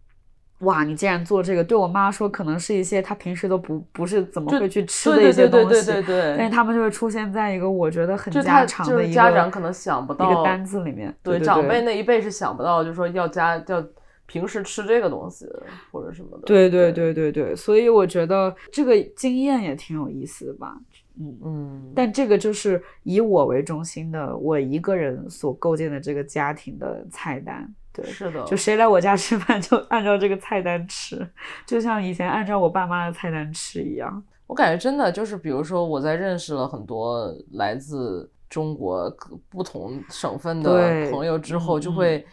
哇，你竟然做这个！对我妈说，可能是一些她平时都不不是怎么会去吃的对一些东西，对对对对但是他们就会出现在一个我觉得很家常的一个家长可能想不一个单子里面，对对长对辈那一辈是想不到，就说要加要平时吃这个东西或者什么的。对对对对对，所以我觉得这个经验也挺有意思的吧。嗯，嗯，但这个就是以我为中心的，我一个人所构建的这个家庭的菜单。对，是的，就谁来我家吃饭就按照这个菜单吃，就像以前按照我爸妈的菜单吃一样。我感觉真的就是，比如说我在认识了很多来自中国不同省份的朋友之后，就会，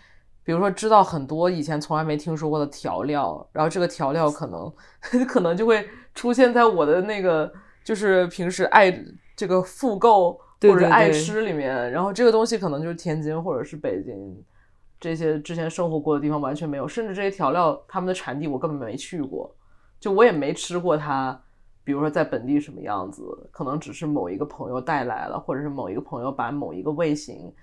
比如说知道很多以前从来没听说过的调料，然后这个调料可能 可能就会出现在我的那个就是平时爱这个复购或者爱对对对吃里面，然后这个东西可能就是天津或者是北京。这些之前生活过的地方完全没有，甚至这些调料他们的产地我根本没去过，就我也没吃过它。比如说在本地什么样子，可能只是某一个朋友带来了，或者是某一个朋友把某一个味型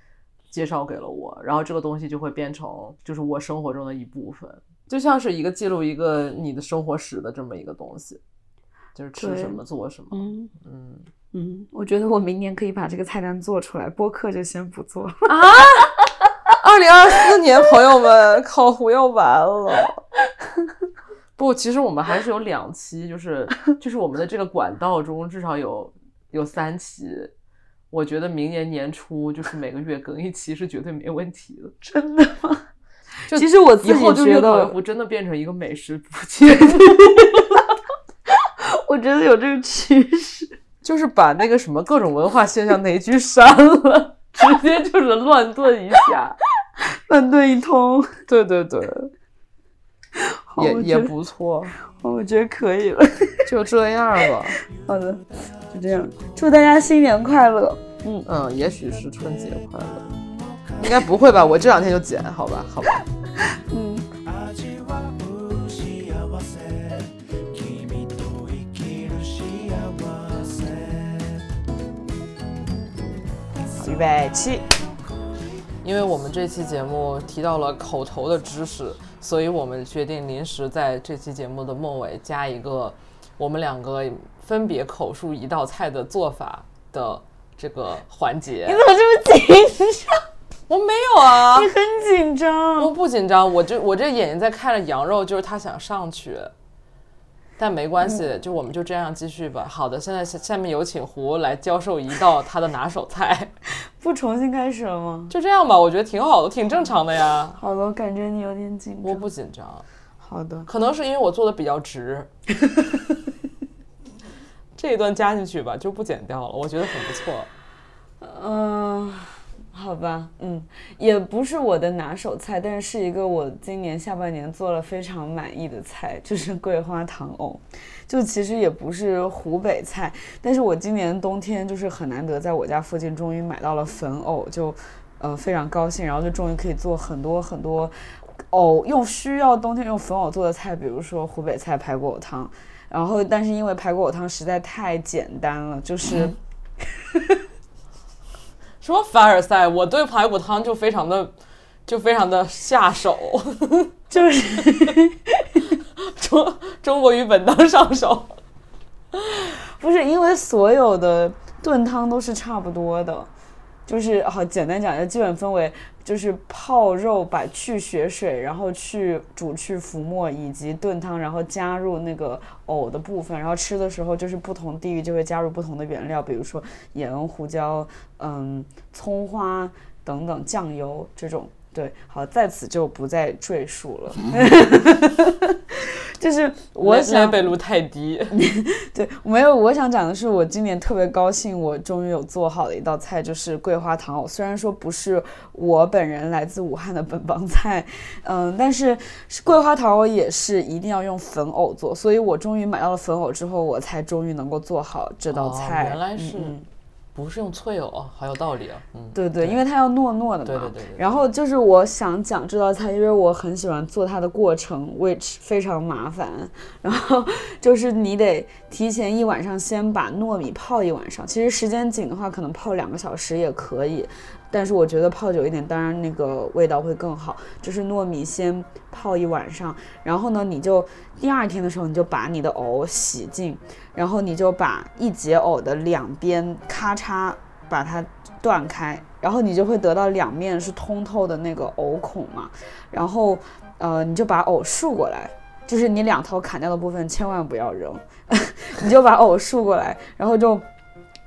介绍给了我，然后这个东西就会变成就是我生活中的一部分，就像是一个记录一个你的生活史的这么一个东西，就是吃什么做什么。嗯嗯，嗯，我觉得我明年可以把这个菜单做出来，播客就先不做了。二零二四年，朋友们，烤糊要完了。不，其实我们还是有两期，就是就是我们的这个管道中至少有有三期。我觉得明年年初就是每个月更一期是绝对没问题的。真的吗？就其实我自己以后就觉得月考月糊真的变成一个美食补节目，我觉得有这个趋势。就是把那个什么各种文化现象那一句删了，直接就是乱炖一下。乱炖一通。对对对，也也不错，我觉得可以了。就这样吧。好的，就这样，祝大家新年快乐。嗯，也许是春节快乐，应该不会吧？我这两天就剪，好吧，好吧。嗯，预备起。因为我们这期节目提到了口头的知识，所以我们决定临时在这期节目的末尾加一个我们两个分别口述一道菜的做法的这个环节。你怎么这么紧张？我没有啊，你很紧张我。不紧张，我就我这眼睛在看着羊肉，就是他想上去，但没关系，就我们就这样继续吧。好的，现在下下面有请胡来教授一道他的拿手菜，不重新开始了吗？就这样吧，我觉得挺好的，挺正常的呀。好的，我感觉你有点紧张。我不紧张，好的，可能是因为我做的比较直，这一段加进去吧，就不剪掉了，我觉得很不错。嗯、好吧，嗯，也不是我的拿手菜，但是是一个我今年下半年做了非常满意的菜，就是桂花糖藕。就其实也不是湖北菜，但是我今年冬天就是很难得在我家附近终于买到了粉藕，就呃非常高兴，然后就终于可以做很多很多藕用需要冬天用粉藕做的菜，比如说湖北菜排骨藕汤。然后，但是因为排骨藕汤实在太简单了，就是。什么凡尔赛？我对排骨汤就非常的，就非常的下手，就是中中国语本当上手。不是因为所有的炖汤都是差不多的，就是好简单讲，一下基本分为就是泡肉，把去血水，然后去煮去浮沫，以及炖汤，然后加入那个藕的部分，然后吃的时候就是不同地域就会加入不同的原料，比如说盐、胡椒、嗯、葱花等等酱油这种。对，好，在此就不再赘述了。就是我想 level 太低，对，没有，我想讲的是，我今年特别高兴，我终于有做好的一道菜，就是桂花糖藕。虽然说不是我本人来自武汉的本帮菜，嗯，但是桂花糖藕也是一定要用粉藕做，所以我终于买到了粉藕之后，我才终于能够做好这道哦菜。原来是嗯嗯不是用脆藕，好有道理啊。嗯，对对，因为它要糯糯的嘛。对对对对对然后就是我想讲这道菜，因为我很喜欢做它的过程，which 非常麻烦。然后就是你得提前一晚上先把糯米泡一晚上，其实时间紧的话，可能泡两个小时也可以。但是我觉得泡久一点，当然那个味道会更好。就是糯米先泡一晚上，然后呢，你就第二天的时候，你就把你的藕洗净，然后你就把一节藕的两边咔嚓把它断开，然后你就会得到两面是通透的那个藕孔嘛。然后呃，你就把藕竖过来，就是你两头砍掉的部分千万不要扔，你就把藕竖过来，然后就。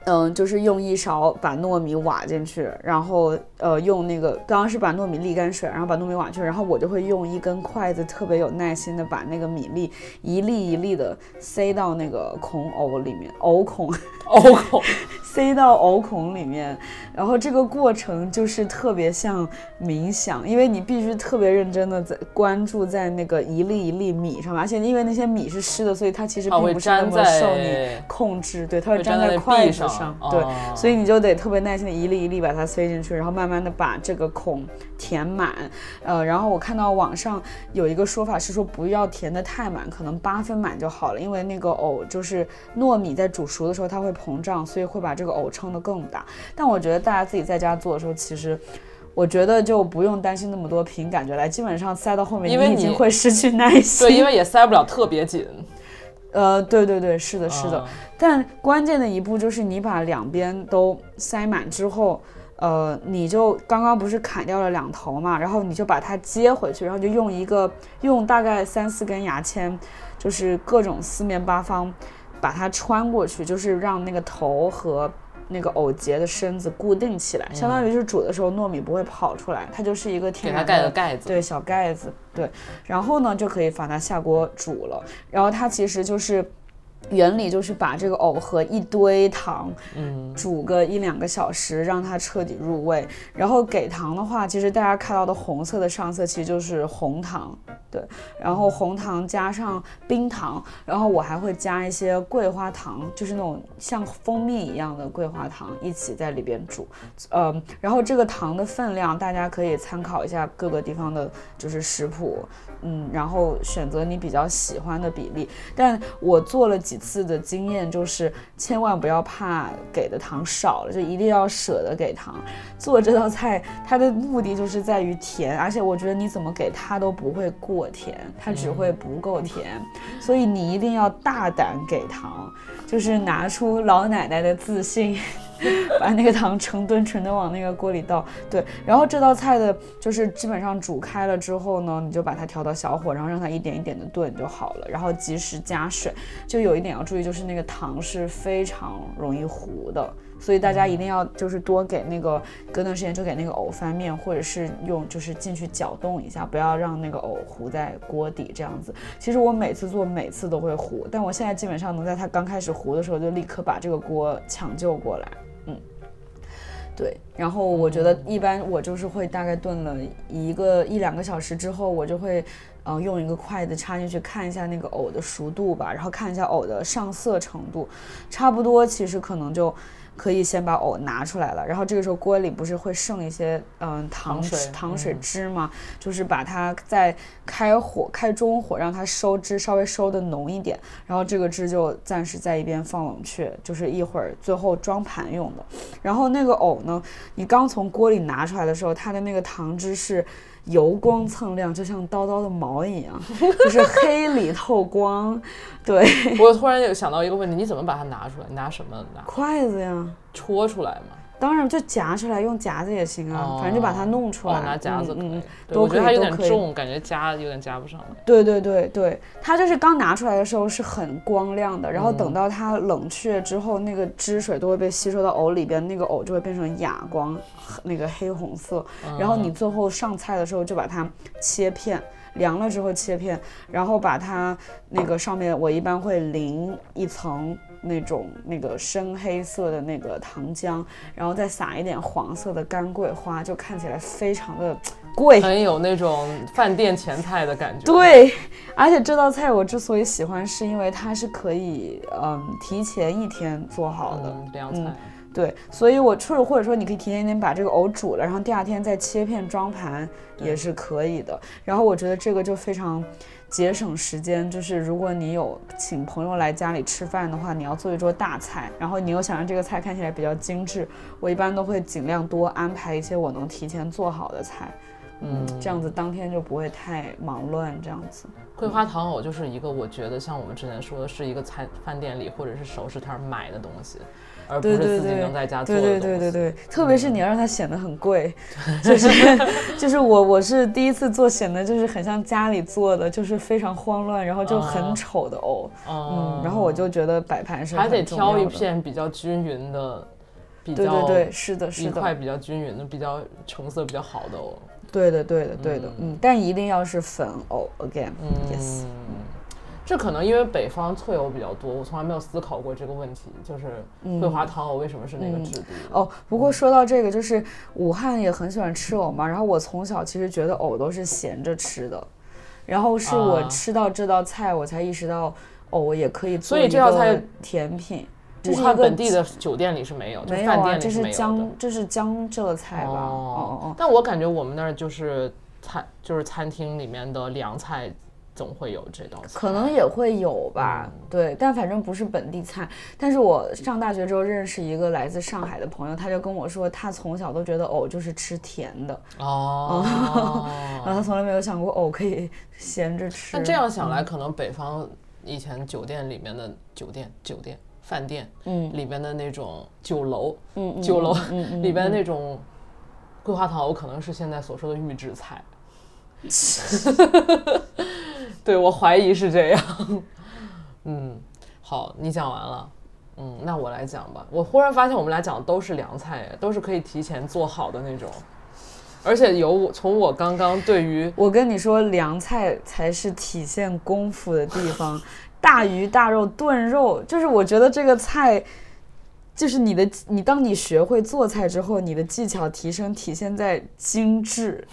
嗯，就是用一勺把糯米挖进去，然后呃用那个刚刚是把糯米沥干水，然后把糯米挖去，然后我就会用一根筷子特别有耐心的把那个米粒一粒一粒的塞到那个孔藕里面，藕孔藕孔，塞到藕孔里面，然后这个过程就是特别像冥想，因为你必须特别认真的在关注在那个一粒一粒米上面，而且因为那些米是湿的，所以它其实并不是那么受你控制，对，它会粘在筷子上，对，哦。所以你就得特别耐心的一粒一粒把它塞进去，然后慢慢的把这个孔填满。呃，然后我看到网上有一个说法是说不要填的太满，可能八分满就好了，因为那个藕就是糯米在煮熟的时候它会膨胀，所以会把这个藕撑得更大。但我觉得大家自己在家做的时候，其实。我觉得就不用担心那么多，凭感觉来，基本上塞到后面，因为已经你会失去耐心。对，因为也塞不了特别紧。呃，对对对，是的，是的。啊但关键的一步就是你把两边都塞满之后，呃，你就刚刚不是砍掉了两头嘛，然后你就把它接回去，然后就用一个用大概三四根牙签，就是各种四面八方把它穿过去，就是让那个头和。那个藕节的身子固定起来，相当于是煮的时候糯米不会跑出来，它就是一个天然的盖个盖子。对，小盖子，对，然后呢就可以把它下锅煮了。然后它其实就是，原理就是把这个藕和一堆糖，嗯，煮个一两个小时，让它彻底入味。然后给糖的话，其实大家看到的红色的上色其实就是红糖，对。然后红糖加上冰糖，然后我还会加一些桂花糖，就是那种像蜂蜜一样的桂花糖一起在里边煮。嗯，然后这个糖的分量大家可以参考一下各个地方的，就是食谱。嗯，然后选择你比较喜欢的比例。但我做了几次的经验就是，千万不要怕给的糖少了，就一定要舍得给糖。做这道菜，它的目的就是在于甜，而且我觉得你怎么给它都不会过甜，它只会不够甜。所以你一定要大胆给糖，就是拿出老奶奶的自信。把那个糖成吨成吨往那个锅里倒，对，然后这道菜的就是基本上煮开了之后呢，你就把它调到小火，然后让它一点一点的炖就好了，然后及时加水。就有一点要注意，就是那个糖是非常容易糊的，所以大家一定要就是多给那个隔段时间就给那个藕翻面，或者是用就是进去搅动一下，不要让那个藕糊在锅底这样子。其实我每次做每次都会糊，但我现在基本上能在它刚开始糊的时候就立刻把这个锅抢救过来。嗯，对，然后我觉得一般我就是会大概炖了一个一两个小时之后，我就会，嗯，用一个筷子插进去看一下那个藕的熟度吧，然后看一下藕的上色程度，差不多其实可能就。可以先把藕拿出来了，然后这个时候锅里不是会剩一些嗯糖水糖水汁吗？就是把它再开火开中火，让它收汁稍微收的浓一点，然后这个汁就暂时在一边放冷却，就是一会儿最后装盘用的。然后那个藕呢，你刚从锅里拿出来的时候，它的那个糖汁是。油光蹭亮，就像叨叨的毛一样，就是黑里透光。对我突然有想到一个问题，你怎么把它拿出来？拿什么拿？筷子呀，戳出来嘛。当然就夹出来，用夹子也行啊，反正就把它弄出来。拿夹子，嗯，我觉得它有点重，感觉夹有点夹不上来。对对对对，它就是刚拿出来的时候是很光亮的，然后等到它冷却之后，那个汁水都会被吸收到藕里边，那个藕就会变成哑光，那个黑红色。然后你最后上菜的时候就把它切片。凉了之后切片，然后把它那个上面，我一般会淋一层那种那个深黑色的那个糖浆，然后再撒一点黄色的干桂花，就看起来非常的贵，很有那种饭店前菜的感觉。对，而且这道菜我之所以喜欢，是因为它是可以嗯提前一天做好的凉菜。对，所以我或者或者说你可以提前一天把这个藕煮了，然后第二天再切片装盘也是可以的。然后我觉得这个就非常节省时间，就是如果你有请朋友来家里吃饭的话，你要做一桌大菜，然后你又想让这个菜看起来比较精致，我一般都会尽量多安排一些我能提前做好的菜，嗯，这样子当天就不会太忙乱。这样子，桂花糖藕就是一个我觉得像我们之前说的是一个餐饭店里或者是熟食摊买的东西。而不是自己能在家做的对对对对对，特别是你要让它显得很贵，就是 就是我我是第一次做，显得就是很像家里做的，就是非常慌乱，然后就很丑的藕。嗯，然后我就觉得摆盘是还得挑一片比较均匀的，比较对对对，是的，是的，一块比较均匀的，比较成色比较好的藕。对的对的对的，嗯，但一定要是粉藕，again，yes。这可能因为北方脆藕比较多，我从来没有思考过这个问题，就是桂花糖藕为什么是那个质地？哦，不过说到这个，就是武汉也很喜欢吃藕嘛，然后我从小其实觉得藕都是咸着吃的，然后是我吃到这道菜，我才意识到藕也可以做一个甜品。武汉本地的酒店里是没有，没有啊，这是江这是江浙菜吧？哦哦哦。但我感觉我们那儿就是餐就是餐厅里面的凉菜。总会有这道菜，可能也会有吧，对，但反正不是本地菜。但是我上大学之后认识一个来自上海的朋友，他就跟我说，他从小都觉得藕就是吃甜的哦，然后他从来没有想过藕可以咸着吃。那这样想来，可能北方以前酒店里面的酒店、酒店、饭店，嗯，里边的那种酒楼，嗯，酒楼里边那种桂花糖藕，可能是现在所说的预制菜。对，我怀疑是这样。嗯，好，你讲完了。嗯，那我来讲吧。我忽然发现我们俩讲的都是凉菜，都是可以提前做好的那种。而且有我从我刚刚对于我跟你说，凉菜才是体现功夫的地方。大鱼大肉炖肉，就是我觉得这个菜，就是你的你当你学会做菜之后，你的技巧提升体现在精致。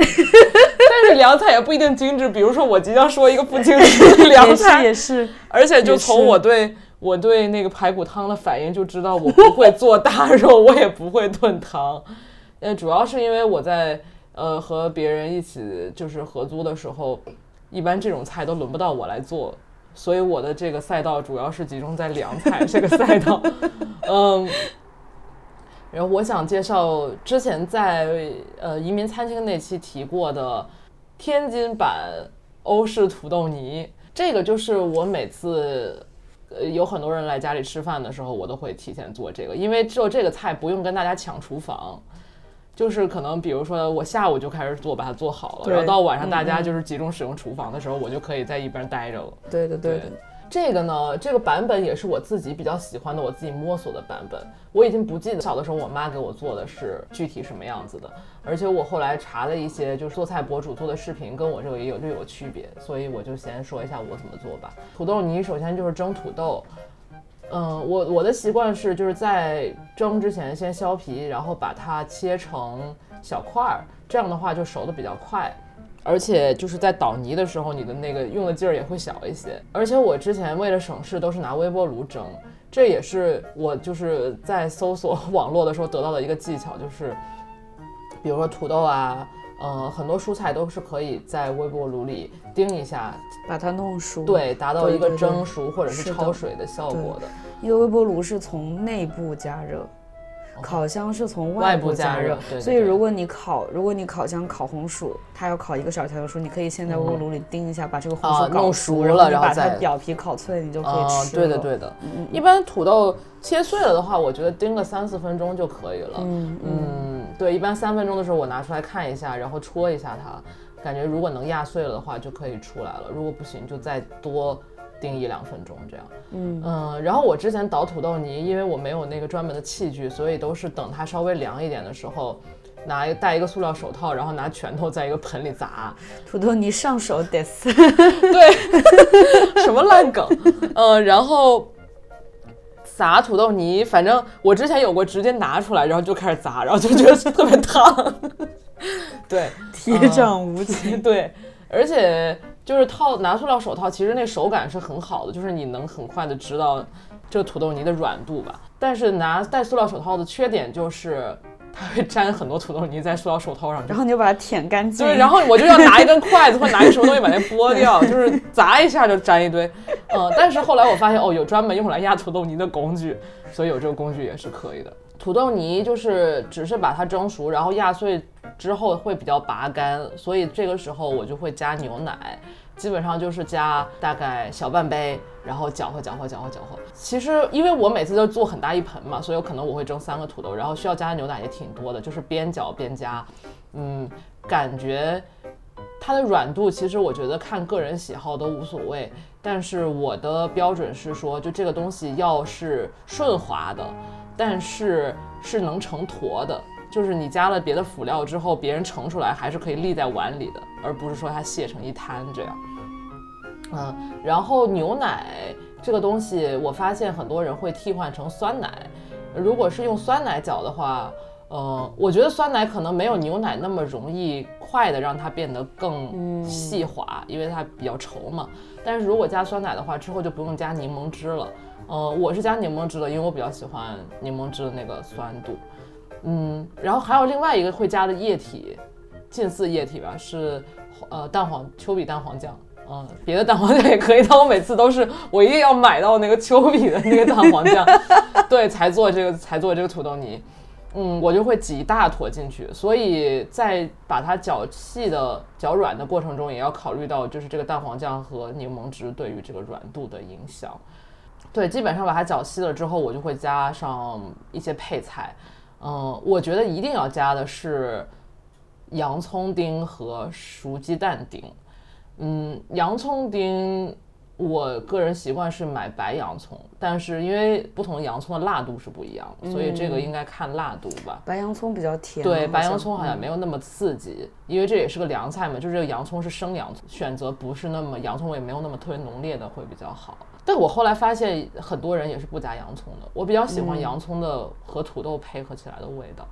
但是凉菜也不一定精致，比如说我即将说一个不精致的 凉也是菜，也是，而且就从我对我对那个排骨汤的反应就知道我不会做大肉，我也不会炖汤。呃，主要是因为我在呃和别人一起就是合租的时候，一般这种菜都轮不到我来做，所以我的这个赛道主要是集中在凉菜这个赛道。嗯，然后我想介绍之前在呃移民餐厅那期提过的天津版欧式土豆泥，这个就是我每次。呃，有很多人来家里吃饭的时候，我都会提前做这个，因为做这个菜不用跟大家抢厨房，就是可能比如说我下午就开始做，把它做好了，然后到晚上大家就是集中使用厨房的时候，我就可以在一边待着了。对对对的，这个呢，这个版本也是我自己比较喜欢的，我自己摸索的版本。我已经不记得小的时候我妈给我做的是具体什么样子的，而且我后来查了一些就是做菜博主做的视频，跟我这个也有略有区别，所以我就先说一下我怎么做吧。土豆泥首先就是蒸土豆。嗯，我我的习惯是就是在蒸之前先削皮，然后把它切成小块儿，这样的话就熟的比较快。而且就是在捣泥的时候，你的那个用的劲儿也会小一些。而且我之前为了省事，都是拿微波炉蒸，这也是我就是在搜索 网络的时候得到的一个技巧，就是比如说土豆啊，呃，很多蔬菜都是可以在微波炉里叮一下，把它弄熟。，对，达到一个蒸熟或者是焯水的效果的。因为微波炉是从内部加热。烤箱是从外部热加热，对对对所以如果你烤，如果你烤箱烤红薯，它要烤一个小时才能熟，你可以先在微波炉里叮一下，把这个红啊薯搞弄熟然后你把它了然后再表皮烤脆，你就可以啊，吃对的对的。嗯一般土豆切碎了的话，我觉得叮个三四分钟就可以了。嗯，对，一般三分钟的时候我拿出来看一下，然后戳一下它，感觉如果能压碎了的话就可以出来了，如果不行就再多叮一两分钟这样。嗯嗯，然后我之前捣土豆泥，因为我没有那个专门的器具，所以都是等它稍微凉一点的时候。拿一戴一个塑料手套，然后拿拳头在一个盆里砸，土豆泥上手得死。对，什么烂梗？嗯，然后撒土豆泥，反正我之前有过直接拿出来，然后就开始砸，然后就觉得特别烫。对，铁掌无情。对，而且就是套拿塑料手套，其实那手感是很好的，就是你能很快的知道这个土豆泥的软度吧。但是拿戴塑料手套的缺点就是它会粘很多土豆泥在塑料手套上，然后你就把它舔干净。对，然后我就要拿一根筷子或者拿一个什么东西把那剥掉，就是砸一下就粘一堆。嗯，但是后来我发现哦，有专门用来压土豆泥的工具，所以有这个工具也是可以的。土豆泥就是只是把它蒸熟，然后压碎之后会比较拔干，所以这个时候我就会加牛奶。基本上就是加大概小半杯，然后搅和搅和搅和搅和。其实因为我每次都做很大一盆嘛，所以可能我会蒸三个土豆，然后需要加的牛奶也挺多的，就是边搅边加。嗯，感觉它的软度其实我觉得看个人喜好都无所谓，但是我的标准是说，就这个东西要是顺滑的，但是是能成坨的。就是你加了别的辅料之后，别人盛出来还是可以立在碗里的，而不是说它卸成一滩这样。嗯，然后牛奶这个东西，我发现很多人会替换成酸奶。如果是用酸奶搅的话，呃，我觉得酸奶可能没有牛奶那么容易快的让它变得更细滑，因为它比较稠嘛。但是如果加酸奶的话，之后就不用加柠檬汁了。呃，我是加柠檬汁的，因为我比较喜欢柠檬汁的那个酸度。嗯，然后还有另外一个会加的液体，近似液体吧，是呃蛋黄丘比蛋黄酱。嗯，别的蛋黄酱也可以，但我每次都是我一定要买到那个丘比的那个蛋黄酱，对，才做这个才做这个土豆泥。嗯，我就会挤一大坨进去，所以在把它搅细的、搅软的过程中，也要考虑到就是这个蛋黄酱和柠檬汁对于这个软度的影响。对，基本上把它搅稀了之后，我就会加上一些配菜。嗯，我觉得一定要加的是洋葱丁和熟鸡蛋丁。嗯，洋葱丁我个人习惯是买白洋葱，但是因为不同洋葱的辣度是不一样的，所以这个应该看辣度吧。白洋葱比较甜，对，白洋葱好像没有那么刺激，因为这也是个凉菜嘛，就是这个洋葱是生洋葱，选择不是那么洋葱味没有那么特别浓烈的会比较好。但我后来发现很多人也是不加洋葱的，我比较喜欢洋葱的和土豆配合起来的味道。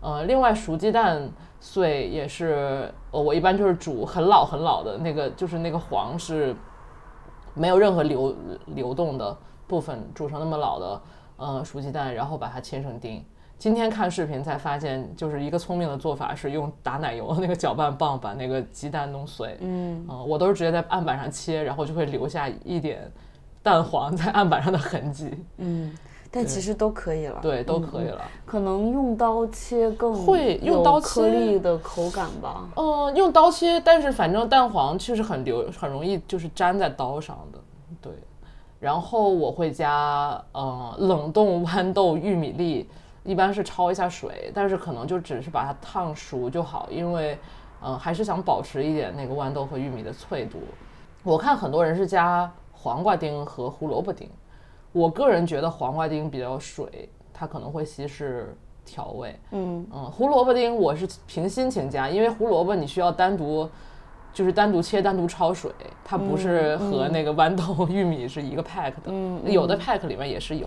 呃，另外熟鸡蛋碎也是，呃，我一般就是煮很老很老的那个，就是那个黄是没有任何流流动的部分，煮成那么老的呃熟鸡蛋，然后把它切成丁。今天看视频才发现，就是一个聪明的做法是用打奶油的那个搅拌棒把那个鸡蛋弄碎。嗯，我都是直接在案板上切，然后就会留下一点蛋黄在案板上的痕迹。嗯，但其实都可以了。对，都可以了。可能用刀切更会用刀切颗粒的口感吧。嗯，用刀切，但是反正蛋黄确实很流，很容易就是粘在刀上的。对，然后我会加呃冷冻豌豆、玉米粒，一般是焯一下水，但是可能就只是把它烫熟就好，因为嗯、呃还是想保持一点那个豌豆和玉米的脆度。我看很多人是加黄瓜丁和胡萝卜丁，我个人觉得黄瓜丁比较水，它可能会稀释调味。嗯嗯，胡萝卜丁我是凭心情加，因为胡萝卜你需要单独，就是单独切、单独焯水，它不是和那个豌豆、玉米是一个 pack 的。嗯有的 pack 里面也是有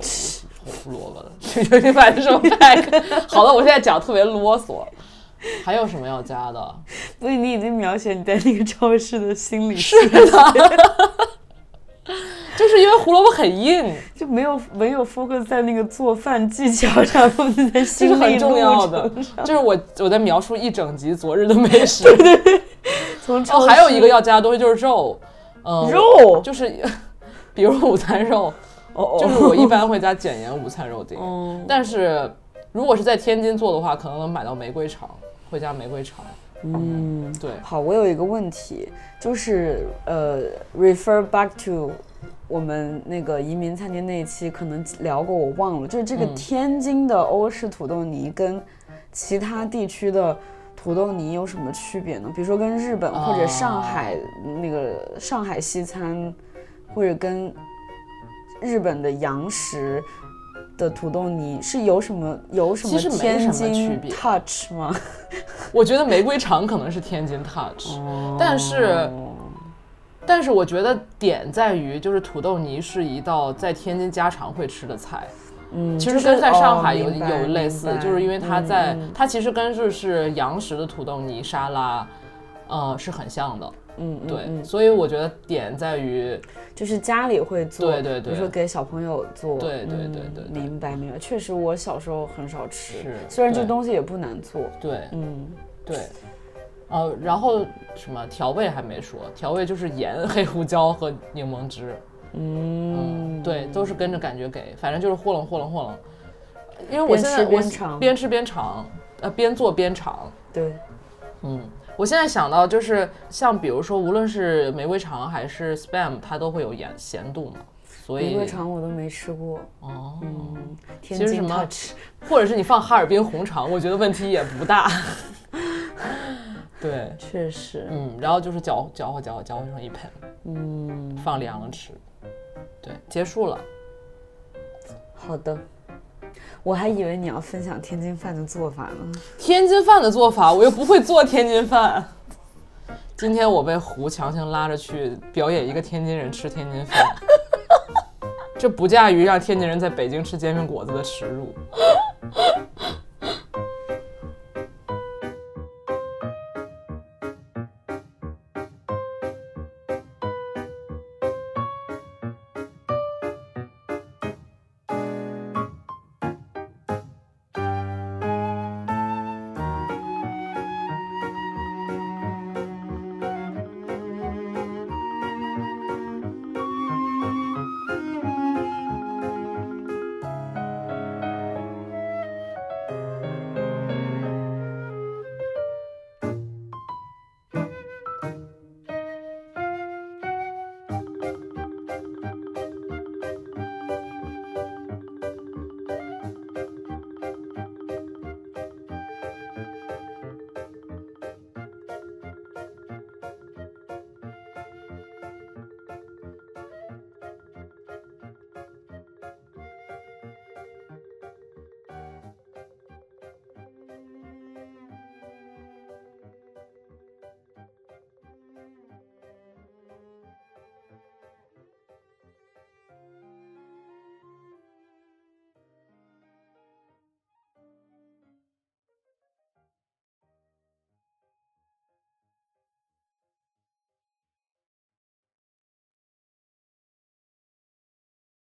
胡胡萝卜的，具体买的什么 pack？好了，我现在讲特别啰嗦。还有什么要加的？所以你已经描写你在那个超市的心理是的，就是因为胡萝卜很硬，就没有没有 focus 在那个做饭技巧上，这是很重要的。就是我我在描述一整集昨日的美食。哦，从哦还有一个要加的东西就是肉，嗯，肉就是 比如午餐肉，哦哦，就是我一般会加减盐午餐肉丁，哦但是如果是在天津做的话，可能能买到玫瑰肠，会加玫瑰肠。嗯，对，好，我有一个问题，就是呃，refer back to 我们那个移民餐厅那一期可能聊过，我忘了，就是这个嗯天津的欧式土豆泥跟其他地区的土豆泥有什么区别呢？比如说跟日本或者上海那个上海西餐，或者跟日本的洋食。的土豆泥是有什么有什么天津别 touch 吗？我觉得玫瑰肠可能是天津 touch，、但是但是我觉得点在于就是土豆泥是一道在天津家常会吃的菜。嗯，其实跟在上海有、有类似就是因为它嗯在、嗯它其实跟就是洋食的土豆泥沙拉，呃是很像的。嗯，嗯对，嗯所以我觉得点在于就是家里会做，对对对比如说给小朋友做，对对对对明白明白。确实，我小时候很少吃，虽然这东西也不难做，对嗯，对，呃，然后什么调味还没说，调味就是盐、黑胡椒和柠檬汁。嗯，对，都是跟着感觉给，反正就是和冷和冷和冷。因为我现在我边尝边吃边尝，呃，边做边尝。对，嗯，我现在想到就是像比如说，无论是玫瑰肠还是 spam，它都会有盐咸度嘛，所以玫瑰肠我都没吃过，哦，嗯，天津其实什么或者是你放哈尔滨红肠，我觉得问题也不大。对，确实，嗯，然后就是搅搅和搅和搅和成一盆，嗯，放凉了吃。对，结束了。好的。我还以为你要分享天津饭的做法呢。天津饭的做法，我又不会做天津饭。今天我被胡强行拉着去表演一个天津人吃天津饭，这不亚于让天津人在北京吃煎饼果子的耻辱。